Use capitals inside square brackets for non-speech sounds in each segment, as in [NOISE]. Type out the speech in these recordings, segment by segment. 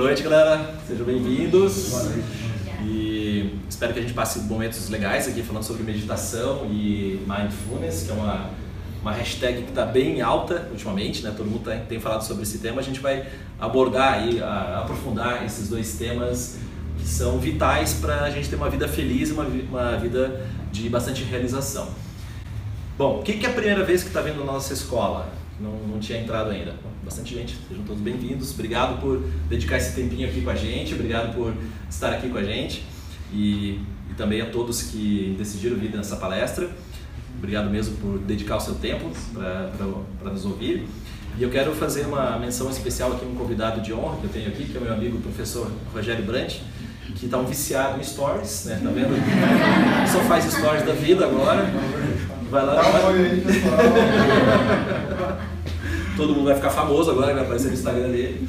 noite, galera. Sejam bem-vindos. E espero que a gente passe momentos legais aqui falando sobre meditação e mindfulness, que é uma, uma hashtag que está bem alta ultimamente, né? Todo mundo tem, tem falado sobre esse tema. A gente vai abordar e aprofundar esses dois temas que são vitais para a gente ter uma vida feliz e uma, uma vida de bastante realização. Bom, o que, que é a primeira vez que está vindo na nossa escola? Não, não tinha entrado ainda bastante gente. Sejam todos bem-vindos. Obrigado por dedicar esse tempinho aqui com a gente. Obrigado por estar aqui com a gente. E, e também a todos que decidiram vir nessa palestra. Obrigado mesmo por dedicar o seu tempo para nos ouvir. E eu quero fazer uma menção especial aqui, um convidado de honra que eu tenho aqui, que é o meu amigo o professor Rogério Brandt, que está um viciado em stories, né? Tá vendo? [LAUGHS] Só faz stories da vida agora. Vai lá. Dá um aí, pessoal. [LAUGHS] todo mundo vai ficar famoso agora, vai aparecer no Instagram dele.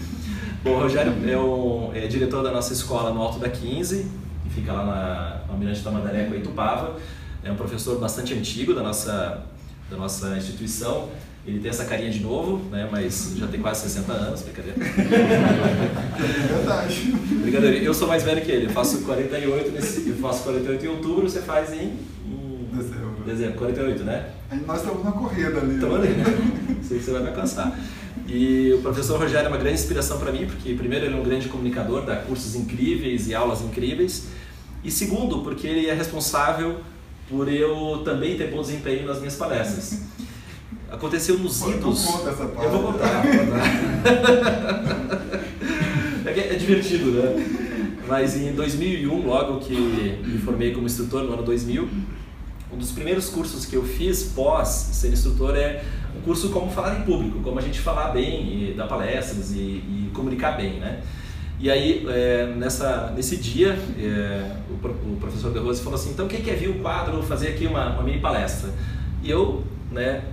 Bom, o Rogério é, o, é diretor da nossa escola no Alto da 15, que fica lá na Almirante Tamandaré, com Itupava. É um professor bastante antigo da nossa, da nossa instituição. Ele tem essa carinha de novo, né, mas já tem quase 60 anos, brincadeira. Verdade. Brincadeira, eu sou mais velho que ele, eu faço 48, nesse, eu faço 48 em outubro, você faz em, em dezembro. Dezembro, 48, né? Nós estamos na corrida ali. Estamos ali, né? [LAUGHS] Sei que você vai me alcançar. E o professor Rogério é uma grande inspiração para mim, porque primeiro ele é um grande comunicador, dá cursos incríveis e aulas incríveis. E segundo, porque ele é responsável por eu também ter bom desempenho nas minhas palestras. [LAUGHS] Aconteceu nos Pô, idos. Eu vou contar. Vou contar. [LAUGHS] é, é divertido, né? Mas em 2001, logo que me formei como instrutor no ano 2000, um dos primeiros cursos que eu fiz pós ser instrutor é um curso como falar em público, como a gente falar bem e dar palestras e, e comunicar bem, né? E aí, é, nessa, nesse dia, é, o, o, professor De Rose falou assim, então quem quer vir o quadro fazer aqui uma, uma mini palestra? E eu, né,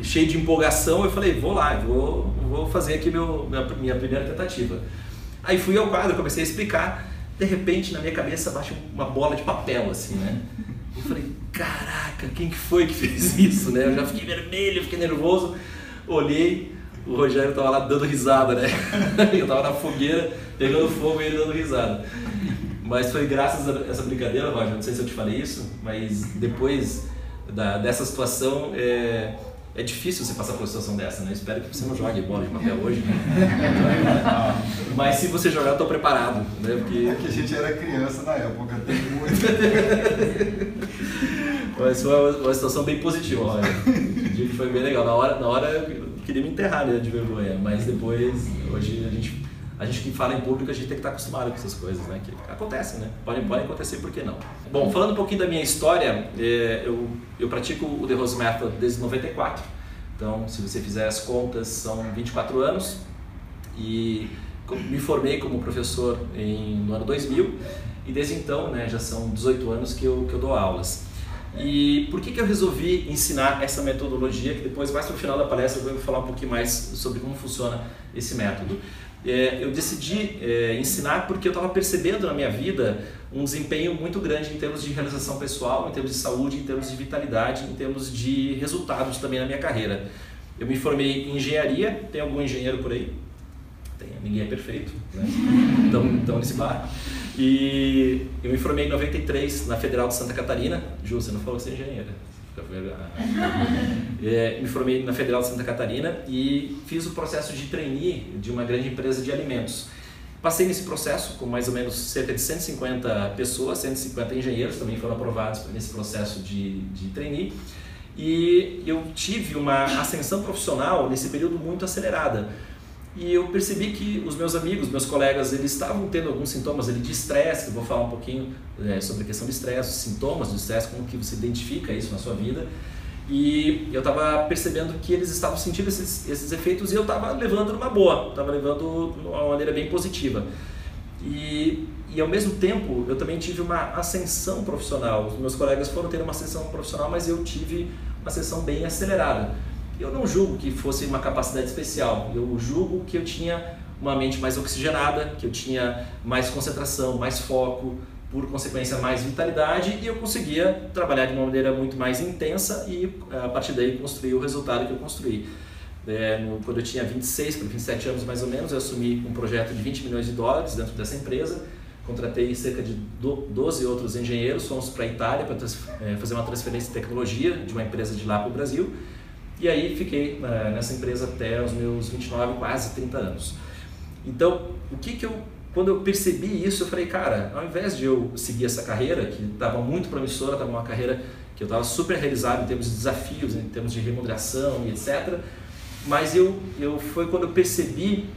cheio de empolgação, eu falei, vou lá, vou, vou fazer aqui meu, minha, minha primeira tentativa. Aí fui ao quadro, comecei a explicar, de repente na minha cabeça bate uma bola de papel, assim, né? Eu falei, caraca, quem que foi que [LAUGHS] fez isso, né? Eu já fiquei vermelho, fiquei nervoso. Olhei, o Rogério tava lá dando risada, né? [LAUGHS] Eu tava na fogueira, pegando fogo e ele dando risada. Mas foi graças a essa brincadeira, Roger, não sei se eu te falei isso, mas depois da, dessa situação, é, é difícil você passar por uma situação dessa, né? espero que você não jogue bola de papel hoje. Né? [LAUGHS] Mas se você jogar, eu estou preparado. Né? Porque... É que a gente era criança na época, tem muito. Mas foi uma, uma situação bem positiva, olha. [LAUGHS] O dia foi bem legal. Na hora, na hora eu queria me enterrar né, de vergonha, mas depois, hoje a gente a gente que fala em público, a gente tem que estar acostumado com essas coisas, né? Que acontecem, né? Podem, podem acontecer, por que não? Bom, falando um pouquinho da minha história, é, eu, eu pratico o The Rose Method desde 94. Então, se você fizer as contas, são 24 anos. E me formei como professor em, no ano 2000. E desde então, né, já são 18 anos que eu, que eu dou aulas. E por que, que eu resolvi ensinar essa metodologia? Que depois, mais para o final da palestra, eu vou falar um pouquinho mais sobre como funciona esse método é, eu decidi é, ensinar porque eu estava percebendo na minha vida um desempenho muito grande em termos de realização pessoal, em termos de saúde, em termos de vitalidade, em termos de resultados também na minha carreira. Eu me formei em engenharia, tem algum engenheiro por aí? Tem, ninguém é perfeito, né? então, então nesse bar. E eu me formei em 93 na Federal de Santa Catarina. Ju, você não falou que você é engenheira. [LAUGHS] É, me formei na Federal de Santa Catarina e fiz o processo de trainee de uma grande empresa de alimentos. Passei nesse processo com mais ou menos cerca de 150 pessoas, 150 engenheiros também foram aprovados nesse processo de, de trainee. E eu tive uma ascensão profissional nesse período muito acelerada e eu percebi que os meus amigos, meus colegas, eles estavam tendo alguns sintomas ali de estresse, que eu vou falar um pouquinho é, sobre a questão do estresse, os sintomas do estresse, como que você identifica isso na sua vida. E eu estava percebendo que eles estavam sentindo esses, esses efeitos e eu estava levando numa boa, estava levando de uma maneira bem positiva. E, e ao mesmo tempo eu também tive uma ascensão profissional. Os meus colegas foram ter uma ascensão profissional, mas eu tive uma ascensão bem acelerada. Eu não julgo que fosse uma capacidade especial, eu julgo que eu tinha uma mente mais oxigenada, que eu tinha mais concentração, mais foco, por consequência mais vitalidade e eu conseguia trabalhar de uma maneira muito mais intensa e a partir daí construir o resultado que eu construí. É, no, quando eu tinha 26 para 27 anos mais ou menos, eu assumi um projeto de 20 milhões de dólares dentro dessa empresa. Contratei cerca de 12 outros engenheiros, fomos para a Itália para é, fazer uma transferência de tecnologia de uma empresa de lá para o Brasil. E aí fiquei é, nessa empresa até os meus 29, quase 30 anos. Então, o que que eu quando eu percebi isso, eu falei, cara, ao invés de eu seguir essa carreira, que estava muito promissora, estava uma carreira que eu estava super realizado em termos de desafios, em termos de remuneração e etc. Mas eu, eu foi quando eu percebi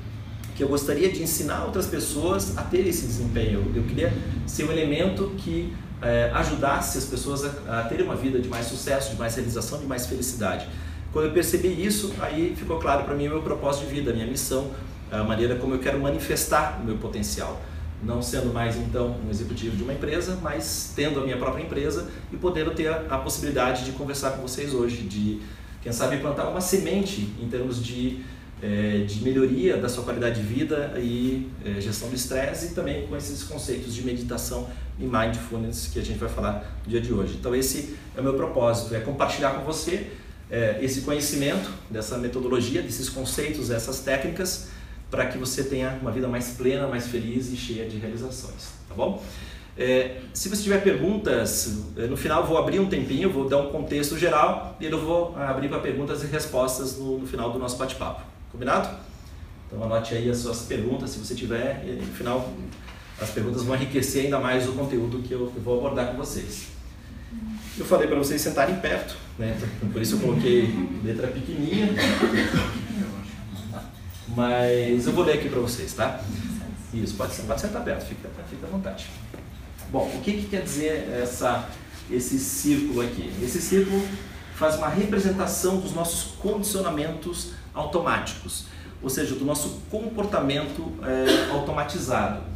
que eu gostaria de ensinar outras pessoas a ter esse desempenho. Eu, eu queria ser um elemento que é, ajudasse as pessoas a, a terem uma vida de mais sucesso, de mais realização, de mais felicidade. Quando eu percebi isso, aí ficou claro para mim o meu propósito de vida, a minha missão, a maneira como eu quero manifestar o meu potencial não sendo mais então um executivo de uma empresa, mas tendo a minha própria empresa e podendo ter a, a possibilidade de conversar com vocês hoje, de quem sabe plantar uma semente em termos de, é, de melhoria da sua qualidade de vida e é, gestão do estresse e também com esses conceitos de meditação e mindfulness que a gente vai falar no dia de hoje. Então esse é o meu propósito, é compartilhar com você é, esse conhecimento dessa metodologia, desses conceitos, essas técnicas para que você tenha uma vida mais plena, mais feliz e cheia de realizações, tá bom? É, se você tiver perguntas, é, no final vou abrir um tempinho, vou dar um contexto geral e eu vou abrir para perguntas e respostas no, no final do nosso bate-papo. Combinado? Então anote aí as suas perguntas, se você tiver, e no final as perguntas vão enriquecer ainda mais o conteúdo que eu, eu vou abordar com vocês. Eu falei para vocês sentarem perto, né? por isso eu coloquei letra pequenininha. Mas eu vou ler aqui para vocês, tá? Isso, pode, pode sentar perto, fica, fica à vontade. Bom, o que, que quer dizer essa, esse círculo aqui? Esse círculo faz uma representação dos nossos condicionamentos automáticos, ou seja, do nosso comportamento é, automatizado.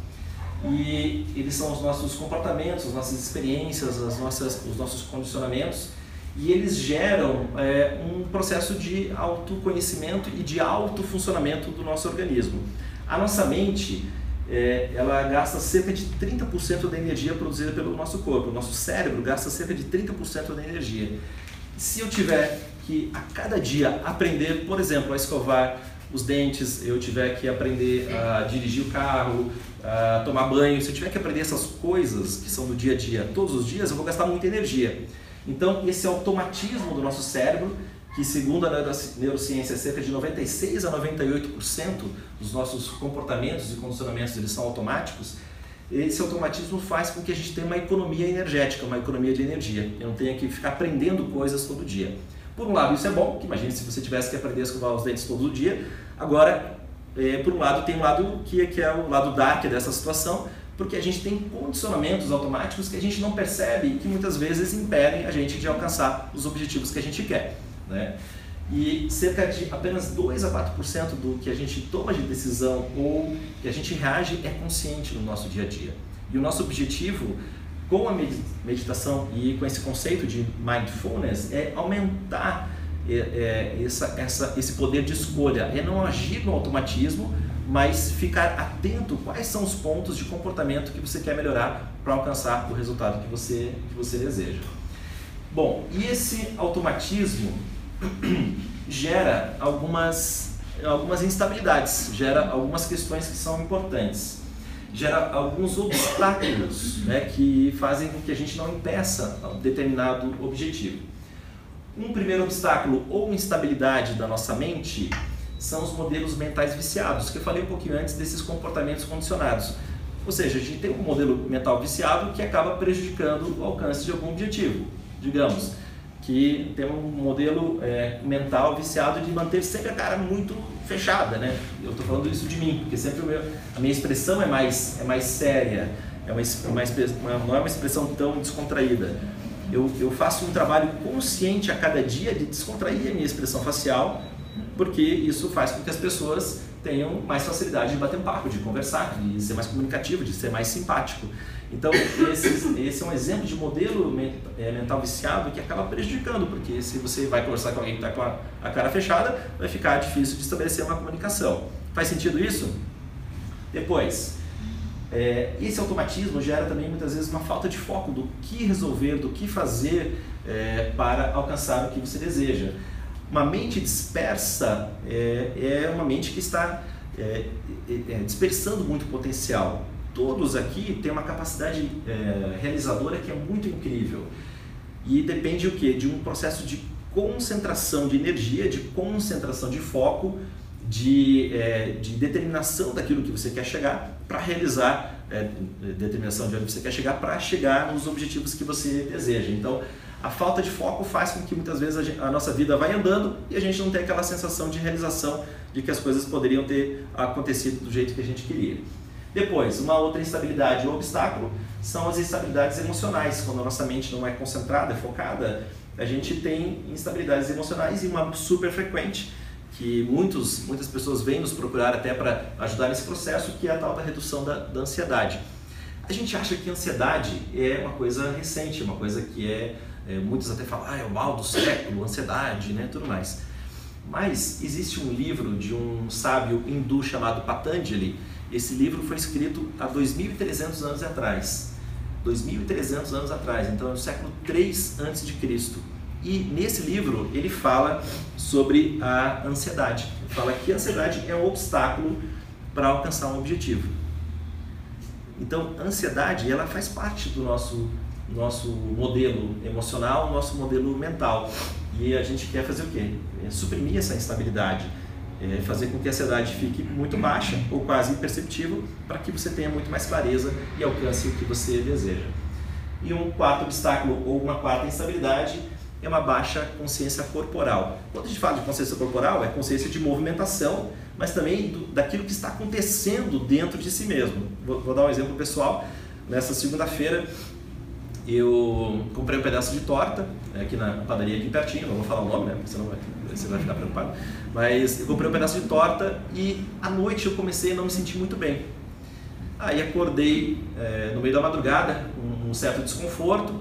E eles são os nossos comportamentos, as nossas experiências, as nossas, os nossos condicionamentos e eles geram é, um processo de autoconhecimento e de autofuncionamento do nosso organismo. A nossa mente, é, ela gasta cerca de 30% da energia produzida pelo nosso corpo. O nosso cérebro gasta cerca de 30% da energia. Se eu tiver que a cada dia aprender, por exemplo, a escovar os dentes, eu tiver que aprender a dirigir o carro, a tomar banho, se eu tiver que aprender essas coisas que são do dia a dia todos os dias, eu vou gastar muita energia. Então, esse automatismo do nosso cérebro, que segundo a neurociência é cerca de 96 a 98% dos nossos comportamentos e condicionamentos eles são automáticos, esse automatismo faz com que a gente tenha uma economia energética, uma economia de energia. Eu não tenha que ficar aprendendo coisas todo dia. Por um lado, isso é bom, que imagine se você tivesse que aprender a escovar os dentes todo dia. Agora, é, por um lado, tem um lado que, que é o lado dark dessa situação, porque a gente tem condicionamentos automáticos que a gente não percebe e que muitas vezes impedem a gente de alcançar os objetivos que a gente quer. Né? E cerca de apenas 2 a 4% do que a gente toma de decisão ou que a gente reage é consciente no nosso dia a dia. E o nosso objetivo com a meditação e com esse conceito de mindfulness é aumentar é, é, essa, essa, esse poder de escolha, é não agir no automatismo, mas ficar atento quais são os pontos de comportamento que você quer melhorar para alcançar o resultado que você, que você deseja. Bom, e esse automatismo [CLEARS THROAT] gera algumas, algumas instabilidades, gera algumas questões que são importantes, gera alguns obstáculos né, que fazem com que a gente não impeça um determinado objetivo. Um primeiro obstáculo ou instabilidade da nossa mente são os modelos mentais viciados, que eu falei um pouquinho antes desses comportamentos condicionados. Ou seja, a gente tem um modelo mental viciado que acaba prejudicando o alcance de algum objetivo. Digamos que tem um modelo é, mental viciado de manter sempre a cara muito fechada, né? Eu estou falando isso de mim, porque sempre meu, a minha expressão é mais, é mais séria, é uma, uma, não é uma expressão tão descontraída. Eu, eu faço um trabalho consciente a cada dia de descontrair a minha expressão facial porque isso faz com que as pessoas tenham mais facilidade de bater um papo, de conversar, de ser mais comunicativo, de ser mais simpático. Então, esse, esse é um exemplo de modelo é, mental viciado que acaba prejudicando, porque se você vai conversar com alguém que está com a, a, cara fechada, vai ficar difícil de estabelecer uma comunicação. Faz sentido isso? Depois, é, esse automatismo gera também muitas vezes uma falta de foco do que resolver, do que fazer é, para alcançar o que você deseja Uma mente dispersa é, é uma mente que está é, é, é dispersando muito potencial. Todos aqui têm uma capacidade realizadora que é muito incrível. E depende o que? De um processo de concentração de energia, de concentração de foco, de, de determinação daquilo que você quer chegar para realizar, é, determinação de onde você quer chegar para chegar nos objetivos que você deseja. Então, a falta de foco faz com que muitas vezes a, gente, a, nossa vida vai andando e a gente não tem aquela sensação de realização de que as coisas poderiam ter acontecido do jeito que a gente queria. Depois, uma outra instabilidade ou obstáculo são as instabilidades emocionais. Quando a nossa mente não é concentrada, é focada, a gente tem instabilidades emocionais e uma super frequente que muitos, muitas pessoas vêm nos procurar até para ajudar nesse processo, que é a tal da redução da, da ansiedade. A gente acha que ansiedade é uma coisa recente, uma coisa que é é, muitos até falam, ah, é o mal do século, ansiedade, né, tudo mais. Mas existe um livro de um sábio hindu chamado Patanjali. Esse livro foi escrito há 2.300 anos atrás. 2.300 anos atrás, então é no século 3 antes de Cristo. E nesse livro ele fala sobre a ansiedade. Ele fala que a ansiedade é um obstáculo para alcançar um objetivo. Então, a ansiedade ela faz parte do nosso nosso modelo emocional, nosso modelo mental. E a gente quer fazer o quê? É suprimir essa instabilidade, é fazer com que a ansiedade fique muito baixa ou quase imperceptível para que você tenha muito mais clareza e alcance o que você deseja. E um quarto obstáculo ou uma quarta instabilidade é uma baixa consciência corporal. Quando a gente fala de consciência corporal, é consciência de movimentação, mas também do, daquilo que está acontecendo dentro de si mesmo. Vou, vou dar um exemplo pessoal. Nessa segunda-feira, eu comprei um pedaço de torta né, aqui na padaria aqui pertinho, não vou falar o nome, né, porque senão vai, você vai ficar preocupado. Mas eu comprei um pedaço de torta e à noite eu comecei a não me sentir muito bem. Aí acordei é, no meio da madrugada, com um certo desconforto.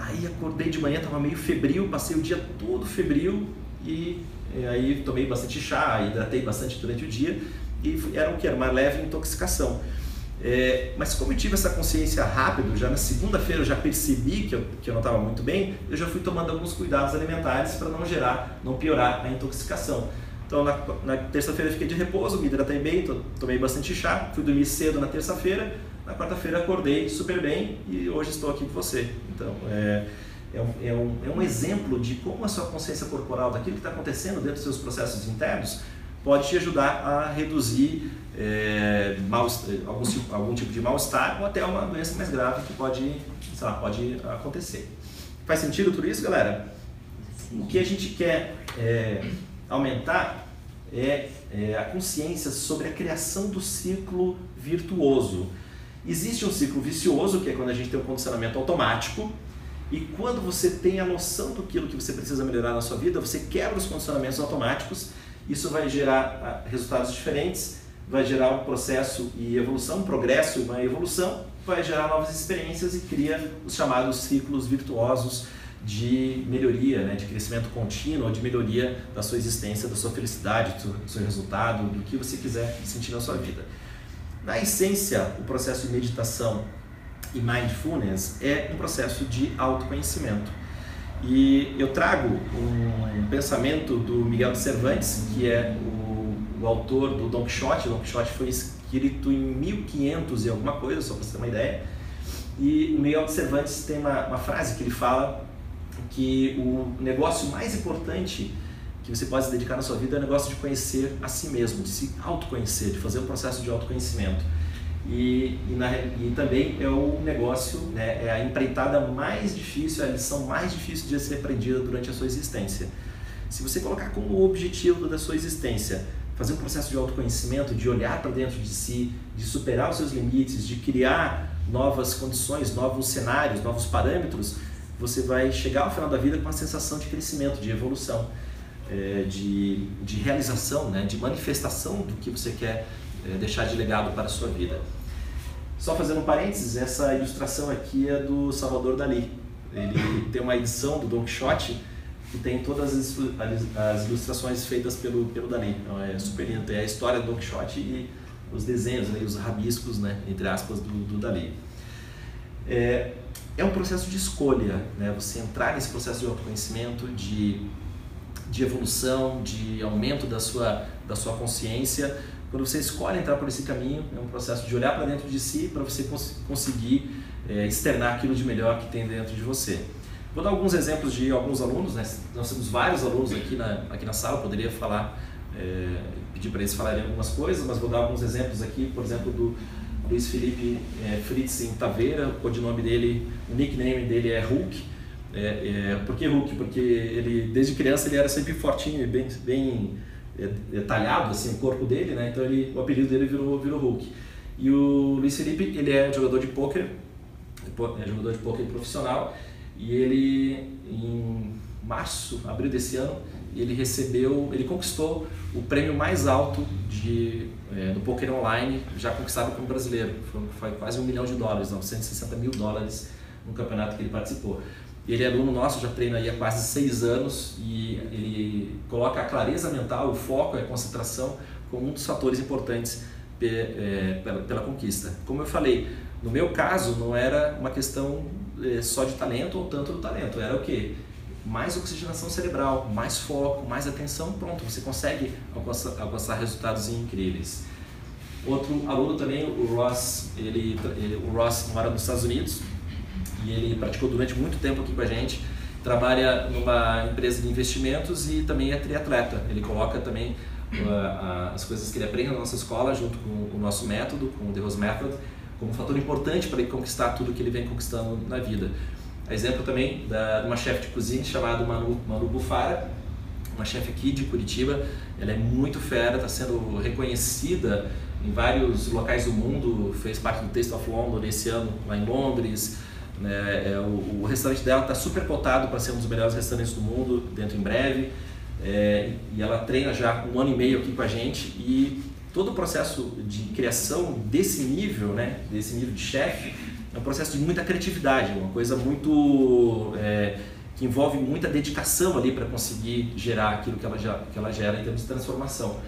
Aí acordei de manhã, estava meio febril, passei o dia todo febril e, e aí tomei bastante chá, hidratei bastante durante o dia e era o que? Era uma leve intoxicação. É, mas como eu tive essa consciência rápido, já na segunda-feira eu já percebi que eu, que eu não estava muito bem, eu já fui tomando alguns cuidados alimentares para não gerar, não piorar a intoxicação. Então na, na terça-feira fiquei de repouso, me hidratei bem, to, tomei bastante chá, fui dormir cedo na terça-feira, na quarta-feira acordei super bem e hoje estou aqui com você. Então é, é, um, é, um, é um exemplo de como a sua consciência corporal, daquilo que está acontecendo dentro dos seus processos internos, pode te ajudar a reduzir é, mal, algum, algum tipo de mal-estar ou até uma doença mais grave que pode, lá, pode acontecer. Faz sentido tudo isso, galera? Sim. O que a gente quer é, aumentar é, é a consciência sobre a criação do ciclo virtuoso. Existe um ciclo vicioso, que é quando a gente tem um condicionamento automático, e quando você tem a noção do que você precisa melhorar na sua vida, você quebra os condicionamentos automáticos isso vai gerar ah, resultados diferentes, vai gerar um processo e evolução, um progresso e uma evolução, vai gerar novas experiências e cria os chamados ciclos virtuosos de melhoria, né, de crescimento contínuo, de melhoria da sua existência, da sua felicidade, do seu resultado, do que você quiser sentir na sua vida. Na essência, o processo de meditação e mindfulness é um processo de autoconhecimento. E eu trago um pensamento do Miguel de Cervantes, que é o, o autor do Don Quixote. O Don Quixote foi escrito em 1500 e alguma coisa, só para você ter uma ideia. E o Miguel de Cervantes tem uma, uma frase que ele fala que o negócio mais importante que você pode se dedicar na sua vida é o negócio de conhecer a si mesmo, de se autoconhecer, de fazer um processo de autoconhecimento. E, e, na, e, também é o negócio, né, é a empreitada mais difícil, é a lição mais difícil de ser aprendida durante a sua existência. Se você colocar como objetivo da sua existência fazer um processo de autoconhecimento, de olhar para dentro de si, de superar os seus limites, de criar novas condições, novos cenários, novos parâmetros, você vai chegar ao final da vida com uma sensação de crescimento, de evolução, é, de, de realização, né, de manifestação do que você quer é, deixar de legado para a sua vida. Só fazendo um parênteses, essa ilustração aqui é do Salvador Dali. Ele tem uma edição do Don Quixote que tem todas as, as ilustrações feitas pelo, pelo Dali. Então é super lindo. É a história do Don Quixote e os desenhos, né, os rabiscos, né, entre aspas, do, do Dali. É, é um processo de escolha, né? Você entrar nesse processo de autoconhecimento, de de evolução, de aumento da sua, da sua consciência. Quando você escolhe entrar por esse caminho, é um processo de olhar para dentro de si para você cons conseguir é, externar aquilo de melhor que tem dentro de você. Vou dar alguns exemplos de alguns alunos, né? nós temos vários alunos aqui na, aqui na sala, poderia falar, é, pedir para eles falarem algumas coisas, mas vou dar alguns exemplos aqui, por exemplo, do Luiz Felipe é, Fritz em Taveira, o codinome dele, o nickname dele é Hulk. É, é, por que Hulk? Porque ele, desde criança ele era sempre fortinho e bem, bem é, é talhado assim, o corpo dele, né? então ele, o apelido dele virou, virou Hulk. E o Luiz Felipe, ele é jogador de pôquer, é jogador de pôquer profissional, e ele, em março, abril desse ano, ele recebeu, ele conquistou o prêmio mais alto de, é, do poker online já conquistado como brasileiro. Foi, foi, quase um milhão de dólares, 960 mil dólares no campeonato que ele participou. Ele é aluno nosso, já treina aí há quase seis anos e ele coloca a clareza mental, o foco e a concentração como um dos fatores importantes é, pela, conquista. Como eu falei, no meu caso não era uma questão é, só de talento ou tanto do talento, era o que? Mais oxigenação cerebral, mais foco, mais atenção, pronto, você consegue alcançar, alcançar resultados incríveis. Outro aluno também, o Ross, ele, ele, o Ross mora nos Estados Unidos e ele praticou durante muito tempo aqui com a gente. Trabalha numa empresa de investimentos e também é triatleta. Ele coloca também uh, as coisas que ele aprende na nossa escola junto com o nosso método, com o The Rose Method, como um fator importante para ele conquistar tudo que ele vem conquistando na vida. Exemplo também de uma chefe de cozinha chamada Manu, Manu Bufara, uma chefe aqui de Curitiba. Ela é muito fera, está sendo reconhecida em vários locais do mundo, fez parte do Taste of London esse ano lá em Londres. Né? É, o, o, restaurante dela está super cotado para ser um dos melhores restaurantes do mundo, dentro em breve. É, e ela treina já um ano e meio aqui com a gente e todo o processo de criação desse nível, né, desse nível de chefe, é um processo de muita criatividade, uma coisa muito é, que envolve muita dedicação ali para conseguir gerar aquilo que ela, que ela gera em termos de transformação.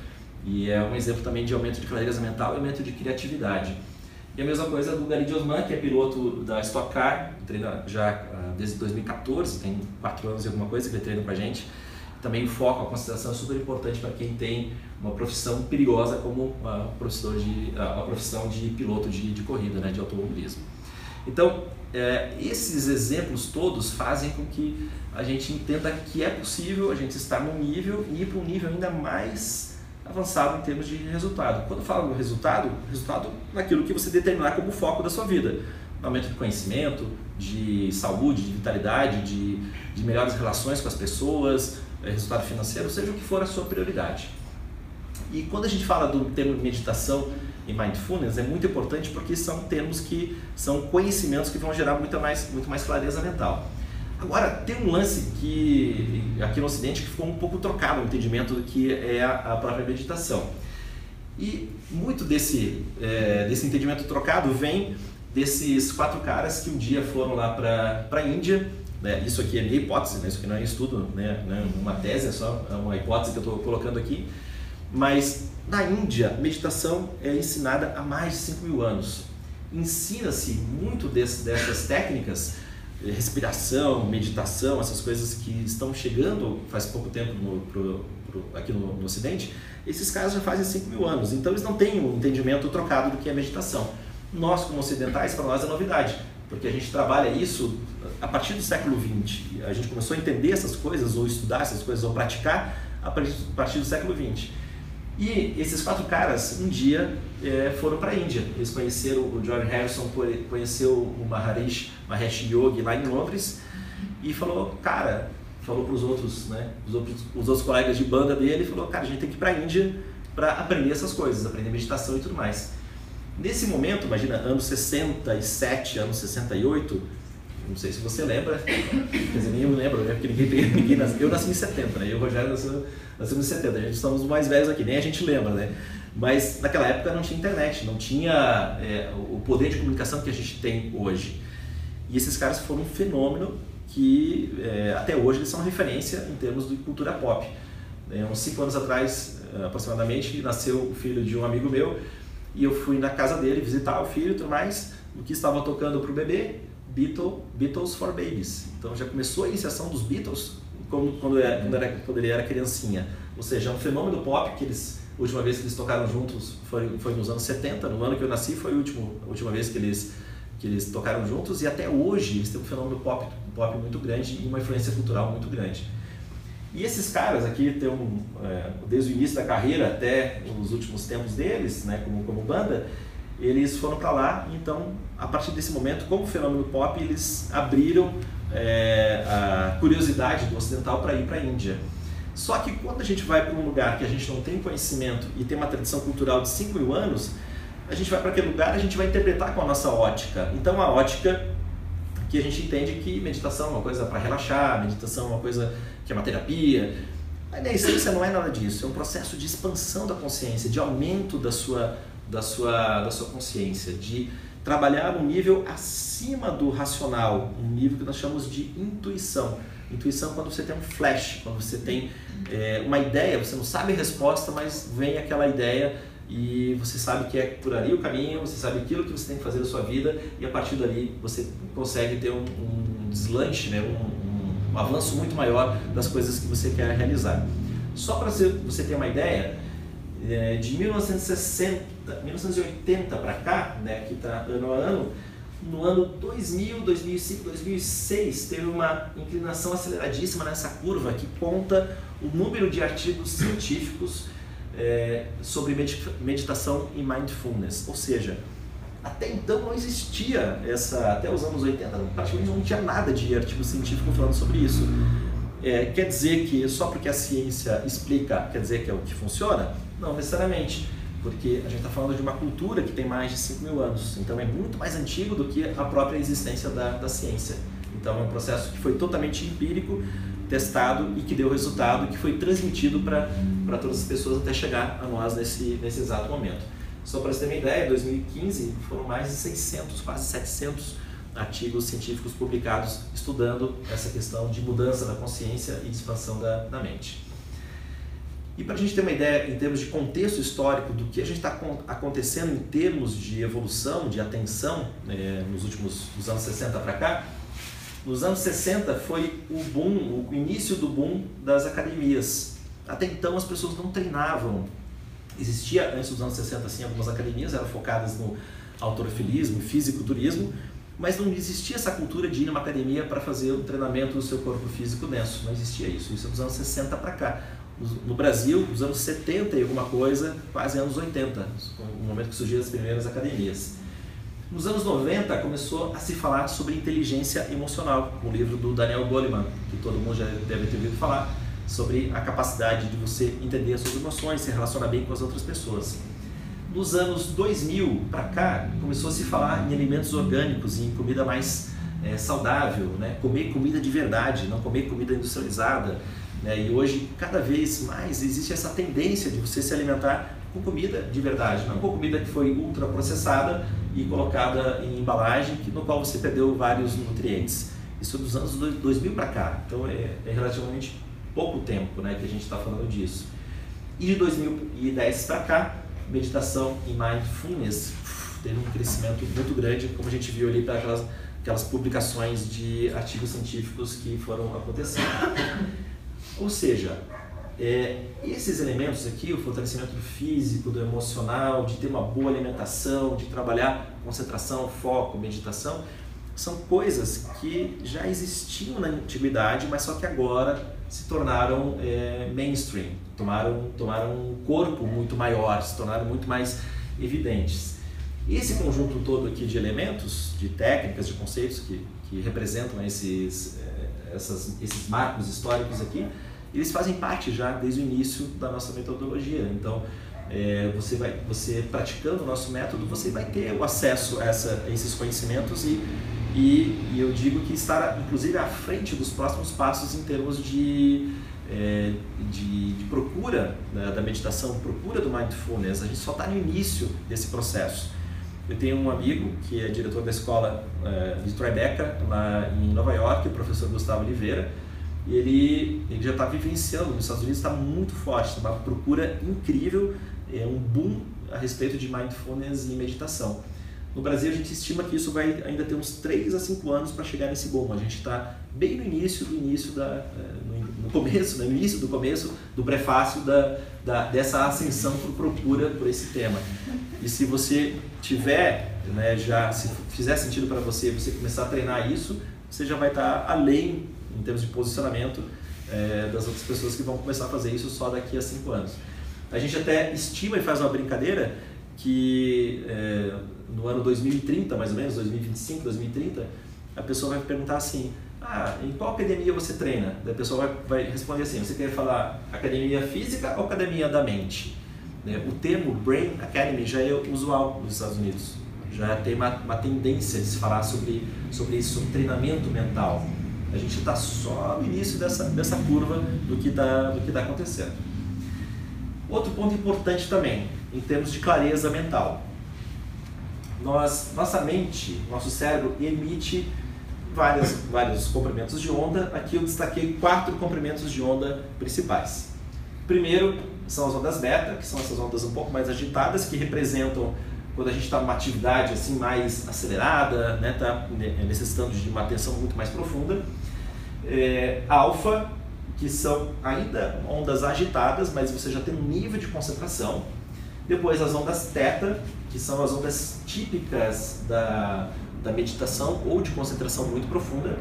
E é um exemplo também de aumento de clareza mental e aumento de criatividade. E a mesma coisa do Gary Osman, que é piloto da Stock Car, treina já uh, desde 2014, tem quatro anos e alguma coisa que ele treina com a gente. Também o foco, a consideração é super importante para quem tem uma profissão perigosa como a, profissão de, a, profissão de piloto de, de corrida, né, de automobilismo. Então, é, esses exemplos todos fazem com que a gente entenda que é possível a gente estar num nível e ir para um nível ainda mais avançado em termos de resultado. Quando eu falo do resultado, resultado naquilo que você determinar como foco da sua vida. Aumento de conhecimento, de saúde, de vitalidade, de, de melhores relações com as pessoas, é, resultado financeiro, seja o que for a sua prioridade. E quando a gente fala do termo meditação e mindfulness, é muito importante porque são termos que são conhecimentos que vão gerar muita mais, muito mais clareza mental. Agora, tem um lance que aqui no Ocidente que ficou um pouco trocado o entendimento do que é a, própria meditação. E muito desse, é, desse entendimento trocado vem desses quatro caras que um dia foram lá para a Índia. Né? Isso aqui é minha hipótese, né? isso aqui não é estudo, né? não é uma tese, é só uma hipótese que eu estou colocando aqui. Mas na Índia, meditação é ensinada há mais de 5 mil anos. Ensina-se muito desse, dessas técnicas respiração, meditação, essas coisas que estão chegando faz pouco tempo no, pro, pro, aqui no, no, Ocidente, esses caras já fazem 5 mil anos. Então eles não têm um entendimento trocado do que é meditação. Nós, como ocidentais, para nós é novidade, porque a gente trabalha isso a partir do século XX. A gente começou a entender essas coisas, ou estudar essas coisas, ou praticar a partir do século XX. E esses quatro caras, um dia, é, foram para a Índia. Eles conheceram, o John Harrison conheceu o Maharishi, Mahesh Yogi lá em Londres e falou, cara, falou para os outros, né, os outros, os outros colegas de banda dele, falou, cara, a gente tem que ir para a Índia para aprender essas coisas, aprender meditação e tudo mais. Nesse momento, imagina, anos 67, anos 68, não sei se você lembra, quer dizer, nem eu lembro, né? Porque ninguém, ninguém nasceu. Eu nasci em 70, né? Eu e o Rogério nasceu, nasceu em 70. A gente somos mais velhos aqui, nem a gente lembra, né? Mas naquela época não tinha internet, não tinha é, o poder de comunicação que a gente tem hoje. E esses caras foram um fenômeno que é, até hoje eles são referência em termos de cultura pop. É, uns cinco anos atrás, aproximadamente, nasceu o filho de um amigo meu e eu fui na casa dele visitar o filho e tudo mais. O que estava tocando para o bebê Beatles, for Babies. Então já começou a iniciação dos Beatles como quando, era, quando, era, quando ele era criancinha. Ou seja, é um fenômeno pop que eles, a última vez que eles tocaram juntos foi, foi nos anos 70, no ano que eu nasci foi a última, a última vez que eles, que eles tocaram juntos e até hoje eles têm um fenômeno pop, pop muito grande e uma influência cultural muito grande. E esses caras aqui tem um, é, desde o início da carreira até os últimos tempos deles, né, como, como banda, eles foram para lá. Então, a partir desse momento, como fenômeno pop, eles abriram é, a curiosidade do ocidental para ir para a Índia. Só que quando a gente vai para um lugar que a gente não tem conhecimento e tem uma tradição cultural de 5 mil anos, a gente vai para aquele lugar a gente vai interpretar com a nossa ótica. Então a ótica que a gente entende que meditação é uma coisa para relaxar, meditação é uma coisa que é uma terapia. Mas na essência não é nada disso, é um processo de expansão da consciência, de aumento da sua, da sua, da sua consciência, de trabalhar um nível acima do racional, um nível que nós chamamos de intuição. Intuição é quando você tem um flash, quando você tem é, uma ideia, você não sabe a resposta, mas vem aquela ideia e você sabe que é por ali o caminho, você sabe aquilo que você tem que fazer na sua vida e a partir dali você consegue ter um, um deslanche, né? um, um, avanço muito maior das coisas que você quer realizar. Só para você, ter uma ideia, é, de 1960, 1980 para cá, né, que está ano a ano, no ano 2000, 2005, 2006 teve uma inclinação aceleradíssima nessa curva que conta o número de artigos científicos é, sobre meditação e mindfulness. Ou seja, até então não existia essa, até os anos 80 praticamente não tinha nada de artigo científico falando sobre isso. É, quer dizer que só porque a ciência explica, quer dizer que é o que funciona? Não necessariamente, porque a gente está falando de uma cultura que tem mais de 5 mil anos, então é muito mais antigo do que a própria existência da, da ciência. Então é um processo que foi totalmente empírico, testado e que deu resultado, que foi transmitido para todas as pessoas até chegar a nós nesse, nesse exato momento. Só para você ter uma ideia, em 2015 foram mais de 600, quase 700 artigos científicos publicados estudando essa questão de mudança da consciência e de expansão da, da mente. E para a gente ter uma ideia em termos de contexto histórico do que a gente está acontecendo em termos de evolução, de atenção, né, nos últimos dos anos 60 para cá, nos anos 60 foi o boom, o início do boom das academias. Até então as pessoas não treinavam. Existia antes dos anos 60 assim algumas academias eram focadas no autorofilismo, fisiculturismo, mas não existia essa cultura de ir numa academia para fazer um treinamento do seu corpo físico denso. Não existia isso. Isso é dos anos 60 para cá. No Brasil, dos anos 70 e alguma coisa, quase anos 80, no momento que surgiram as primeiras academias. Nos anos 90 começou a se falar sobre inteligência emocional, um livro do Daniel Goleman, que todo mundo já deve ter ouvido falar, sobre a capacidade de você entender as suas emoções, se relacionar bem com as outras pessoas. Nos anos 2000 para cá, começou a se falar em alimentos orgânicos em comida mais é, saudável, né? comer comida de verdade, não comer comida industrializada. Né? E hoje, cada vez mais, existe essa tendência de você se alimentar com comida de verdade, não com comida que foi ultraprocessada e colocada em embalagem, no qual você perdeu vários nutrientes. Isso dos anos 2000 para cá, então é, é, relativamente pouco tempo né, que a gente está falando disso. E de 2010 para cá, meditação e mindfulness teve um crescimento muito grande, como a gente viu ali para aquelas, aquelas publicações de artigos científicos que foram acontecendo. Ou seja, é, esses elementos aqui, o fortalecimento físico, do emocional, de ter uma boa alimentação, de trabalhar concentração, foco, meditação, são coisas que já existiam na antiguidade, mas só que agora se tornaram é, mainstream, tomaram, tomaram um corpo muito maior, se tornaram muito mais evidentes. Esse conjunto todo aqui de elementos, de técnicas, de conceitos que, que representam esses, é, essas, esses marcos históricos aqui, eles fazem parte já desde o início da nossa metodologia. Então, é, você vai, você praticando o nosso método, você vai ter o acesso a, essa, a esses conhecimentos e, e, e, eu digo que estar, inclusive, à frente dos próximos passos em termos de, é, de, de, procura né, da meditação, procura do mindfulness. A gente só está no início desse processo. Eu tenho um amigo que é diretor da escola é, de Tribeca, lá em Nova York, o professor Gustavo Oliveira e ele, ele já está vivenciando, nos Estados Unidos está muito forte, uma procura incrível, é um boom a respeito de mindfulness e meditação. No Brasil, a gente estima que isso vai ainda ter uns 3 a 5 anos para chegar nesse bom. A gente está bem no início do início da, eh, no começo, no início do começo do prefácio da, da dessa ascensão por procura por esse tema. E se você tiver, né, já se fizer sentido para você, você começar a treinar isso, você já vai estar tá além em termos de posicionamento é, das outras pessoas que vão começar a fazer isso só daqui a cinco anos. A gente até estima e faz uma brincadeira que é, no ano 2030, mais ou menos, 2025, 2030, a pessoa vai perguntar assim, ah, em qual academia você treina? Daí a pessoa vai, vai responder assim, você quer falar academia física ou academia da mente? Né? O termo Brain Academy já é usual nos Estados Unidos. Já tem uma, uma tendência de se falar sobre, sobre isso, sobre treinamento mental. A gente está só no início dessa, dessa curva do que está tá acontecendo. Outro ponto importante também, em termos de clareza mental. Nós, nossa mente, nosso cérebro emite várias, vários comprimentos de onda. Aqui eu destaquei quatro comprimentos de onda principais. Primeiro são as ondas beta, que são essas ondas um pouco mais agitadas, que representam quando a gente está numa atividade assim mais acelerada, né, tá necessitando de uma atenção muito mais profunda. É, alfa, que são ainda ondas agitadas, mas você já tem um nível de concentração. Depois as ondas teta, que são as ondas típicas da, da meditação ou de concentração muito profunda.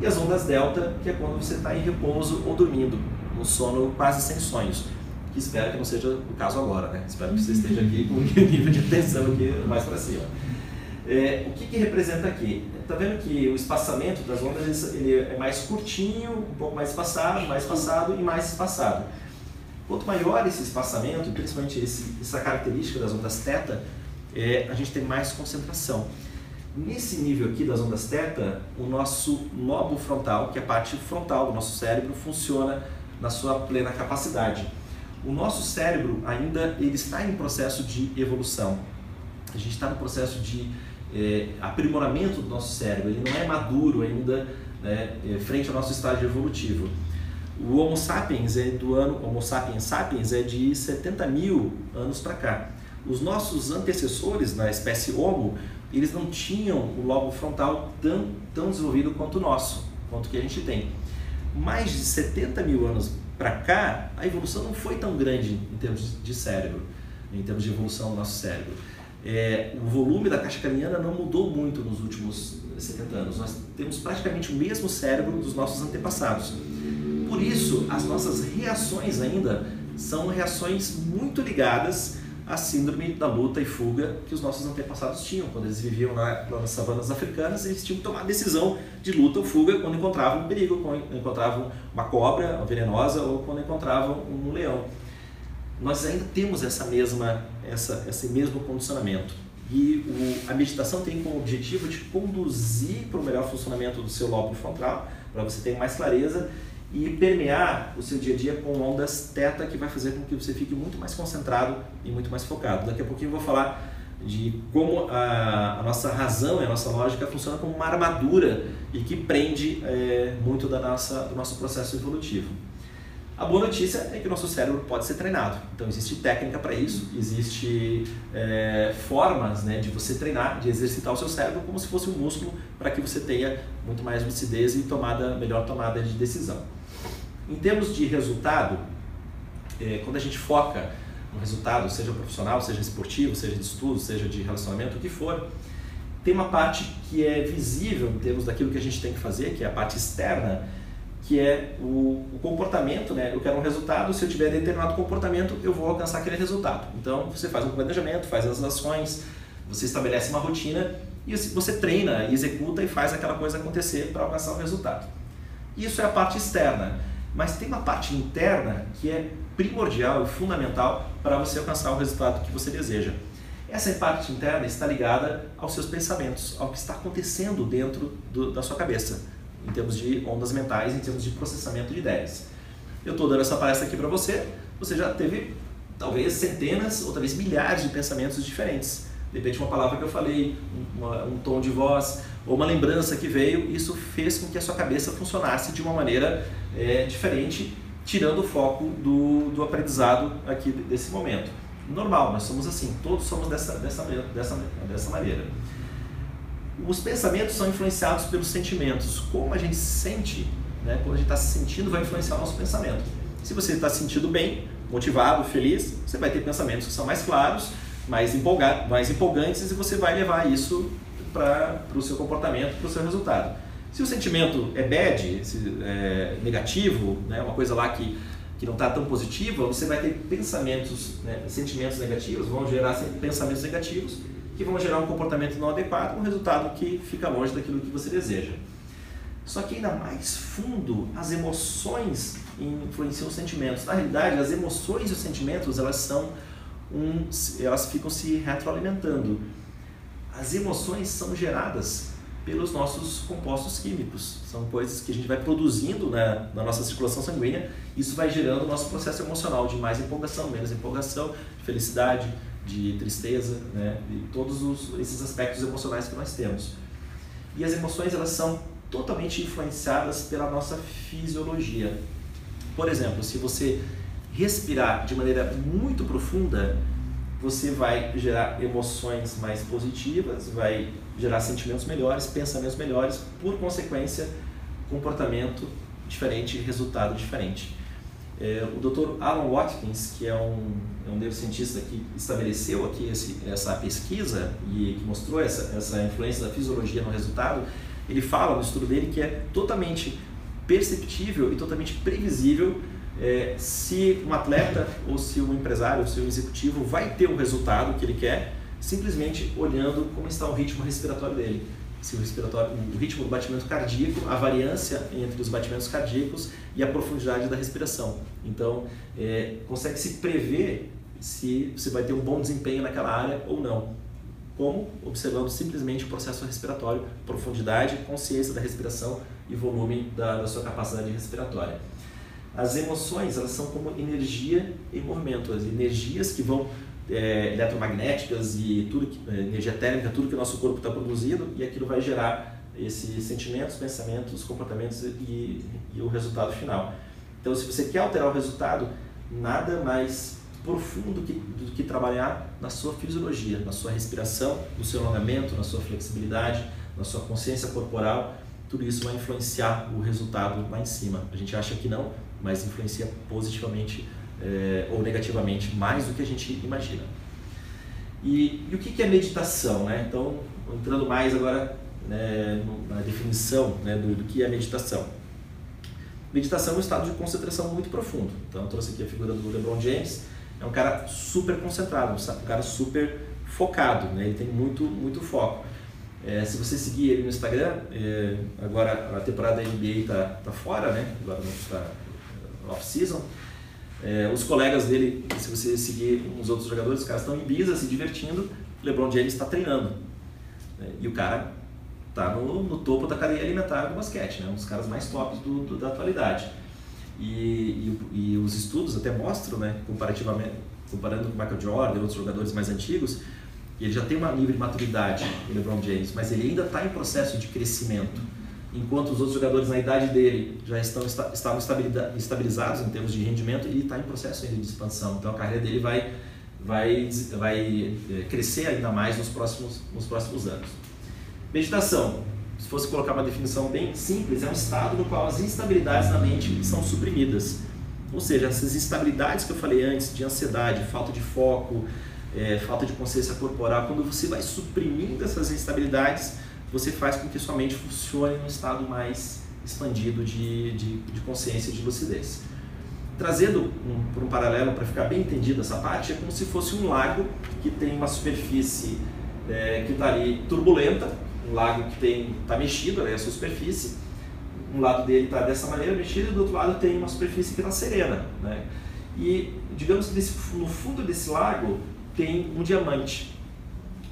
E as ondas delta, que é quando você está em repouso ou dormindo, um sono quase sem sonhos que espero que não seja o caso agora, né? Espero que você esteja aqui com [LAUGHS] um nível de atenção aqui mais para cima. É, o que, que representa aqui? Está vendo que o espaçamento das ondas ele é mais curtinho, um pouco mais espaçado, mais espaçado e mais espaçado. Quanto maior esse espaçamento, principalmente esse, essa característica das ondas θ, é, a gente tem mais concentração. Nesse nível aqui das ondas θ, o nosso lobo frontal, que é a parte frontal do nosso cérebro, funciona na sua plena capacidade o nosso cérebro ainda ele está em processo de evolução. A gente está no processo de é, aprimoramento do nosso cérebro. Ele não é maduro ainda né, é, frente ao nosso estágio evolutivo. O Homo sapiens é do ano Homo sapiens sapiens é de 70 mil anos para cá. Os nossos antecessores na espécie Homo eles não tinham o lobo frontal tão, tão desenvolvido quanto o nosso, quanto que a gente tem. Mais de 70 mil anos para cá, a evolução não foi tão grande em termos de cérebro, em termos de evolução do nosso cérebro. É, o volume da caixa craniana não mudou muito nos últimos 70 anos. Nós temos praticamente o mesmo cérebro dos nossos antepassados. Por isso, as nossas reações ainda são reações muito ligadas a síndrome da luta e fuga que os nossos antepassados tinham. Quando eles viviam lá, nas savanas africanas, eles tinham que tomar a decisão de luta ou fuga quando encontravam um perigo, quando encontravam uma cobra venenosa ou quando encontravam um leão. Nós ainda temos essa mesma, essa, esse mesmo condicionamento. E o, a meditação tem como objetivo de conduzir para o melhor funcionamento do seu lóbulo frontal, para você ter mais clareza e permear o seu dia a dia com ondas teta que vai fazer com que você fique muito mais concentrado e muito mais focado. Daqui a pouquinho eu vou falar de como a, a nossa razão e a nossa lógica funciona como uma armadura e que prende é, muito da nossa, do nosso processo evolutivo. A boa notícia é que o nosso cérebro pode ser treinado. Então existe técnica para isso, existe é, formas né, de você treinar, de exercitar o seu cérebro como se fosse um músculo para que você tenha muito mais lucidez e tomada, melhor tomada de decisão. Em termos de resultado, é, quando a gente foca no resultado, seja profissional, seja esportivo, seja de estudo, seja de relacionamento, o que for, tem uma parte que é visível em termos daquilo que a gente tem que fazer, que é a parte externa, que é o, o, comportamento, né? Eu quero um resultado, se eu tiver determinado comportamento, eu vou alcançar aquele resultado. Então, você faz um planejamento, faz as ações, você estabelece uma rotina e você treina, executa e faz aquela coisa acontecer para alcançar o resultado. Isso é a parte externa. Mas tem uma parte interna que é primordial e fundamental para você alcançar o resultado que você deseja. Essa parte interna está ligada aos seus pensamentos, ao que está acontecendo dentro do, da sua cabeça, em termos de ondas mentais, em termos de processamento de ideias. Eu estou dando essa palestra aqui para você, você já teve talvez centenas ou talvez milhares de pensamentos diferentes. De uma palavra que eu falei, uma, um tom de voz, ou uma lembrança que veio, isso fez com que a sua cabeça funcionasse de uma maneira é, diferente, tirando o foco do, do aprendizado aqui desse momento. normal, nós somos assim, todos somos dessa, dessa, dessa, dessa maneira. Os pensamentos são influenciados pelos sentimentos. Como a gente sente, né, a gente está se sentindo, vai influenciar o nosso pensamento. Se você está se sentindo bem, motivado, feliz, você vai ter pensamentos que são mais claros, mais, mais empolgantes e você vai levar isso para o seu comportamento, para o seu resultado. Se o sentimento é bad, é negativo, né, uma coisa lá que, que não está tão positiva, você vai ter pensamentos, né, sentimentos negativos, vão gerar pensamentos negativos que vão gerar um comportamento não adequado, um resultado que fica longe daquilo que você deseja. Só que ainda mais fundo, as emoções influenciam os sentimentos. Na realidade, as emoções e os sentimentos, elas são um, elas ficam se retroalimentando. As emoções são geradas pelos nossos compostos químicos. São coisas que a gente vai produzindo na, na nossa circulação sanguínea. Isso vai gerando o nosso processo emocional de mais empolgação, menos empolgação, de felicidade, de tristeza, né? de todos os, esses aspectos emocionais que nós temos. E as emoções elas são totalmente influenciadas pela nossa fisiologia. Por exemplo, se você respirar de maneira muito profunda, você vai gerar emoções mais positivas, vai gerar sentimentos melhores, pensamentos melhores, por consequência, comportamento diferente, resultado diferente. É, o Dr. Alan Watkins, que é um, é um neurocientista que estabeleceu aqui esse, essa pesquisa e que mostrou essa, essa influência da fisiologia no resultado, ele fala no estudo dele que é totalmente perceptível e totalmente previsível é, se um atleta ou se um empresário ou se um executivo vai ter o resultado que ele quer simplesmente olhando como está o ritmo respiratório dele. Se o, respiratório, o ritmo do batimento cardíaco, a variância entre os batimentos cardíacos e a profundidade da respiração. Então, é, consegue se prever se você vai ter um bom desempenho naquela área ou não. Como? Observando simplesmente o processo respiratório, profundidade, consciência da respiração e volume da, da sua capacidade respiratória. As emoções, elas são como energia em movimento, as energias que vão é, eletromagnéticas e tudo que, é, energia térmica, tudo que o nosso corpo está produzindo e aquilo vai gerar esses sentimentos, pensamentos, comportamentos e, e o resultado final. Então, se você quer alterar o resultado, nada mais profundo do que, do que trabalhar na sua fisiologia, na sua respiração, no seu alongamento, na sua flexibilidade, na sua consciência corporal. Tudo isso vai influenciar o resultado lá em cima. A gente acha que não, mas influencia positivamente é, ou negativamente mais do que a gente imagina. E, e o que, que é meditação? Né? Então, entrando mais agora né, na definição né, do, do, que é meditação. Meditação é um estado de concentração muito profundo. Então, eu trouxe aqui a figura do LeBron James. É um cara super concentrado, um cara super focado, né? ele tem muito, muito foco. É, se você seguir ele no Instagram, é, agora a temporada da NBA está tá fora, né? agora não está off-season. É, os colegas dele, se você seguir uns outros jogadores, os caras estão em Ibiza se divertindo, LeBron James está treinando. É, e o cara está no, no, topo da cadeia alimentar do basquete, né? um dos caras mais tops do, do da atualidade. E, e, e, os estudos até mostram, né, comparativamente, comparando com o Michael Jordan e outros jogadores mais antigos, ele já tem um nível de maturidade, o LeBron James, mas ele ainda está em processo de crescimento enquanto os outros jogadores na idade dele já estão estavam estabilizados em termos de rendimento e está em processo ainda de expansão. Então a carreira dele vai vai vai é, crescer ainda mais nos próximos nos próximos anos. Meditação, se fosse colocar uma definição bem simples, é um estado no qual as instabilidades na mente são suprimidas. Ou seja, essas instabilidades que eu falei antes, de ansiedade, falta de foco, é, falta de consciência corporal, quando você vai suprimindo essas instabilidades, você faz com que sua mente funcione num estado mais expandido de, de, de consciência e de lucidez. Trazendo um, por um paralelo para ficar bem entendido essa parte, é como se fosse um lago que tem uma superfície é, que está ali turbulenta, um lago que tem está mexido, é a sua superfície. Um lado dele está dessa maneira mexido e do outro lado tem uma superfície que está serena. Né? E digamos que desse, no fundo desse lago tem um diamante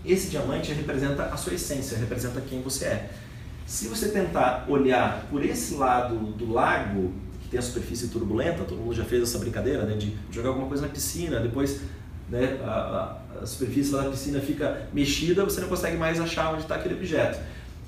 esse diamante representa a sua essência, representa quem você é. Se você tentar olhar por esse lado do lago, que tem a superfície turbulenta, todo mundo já fez essa brincadeira né, de jogar alguma coisa na piscina, depois né, a, superfície da piscina fica mexida, você não consegue mais achar onde está aquele objeto.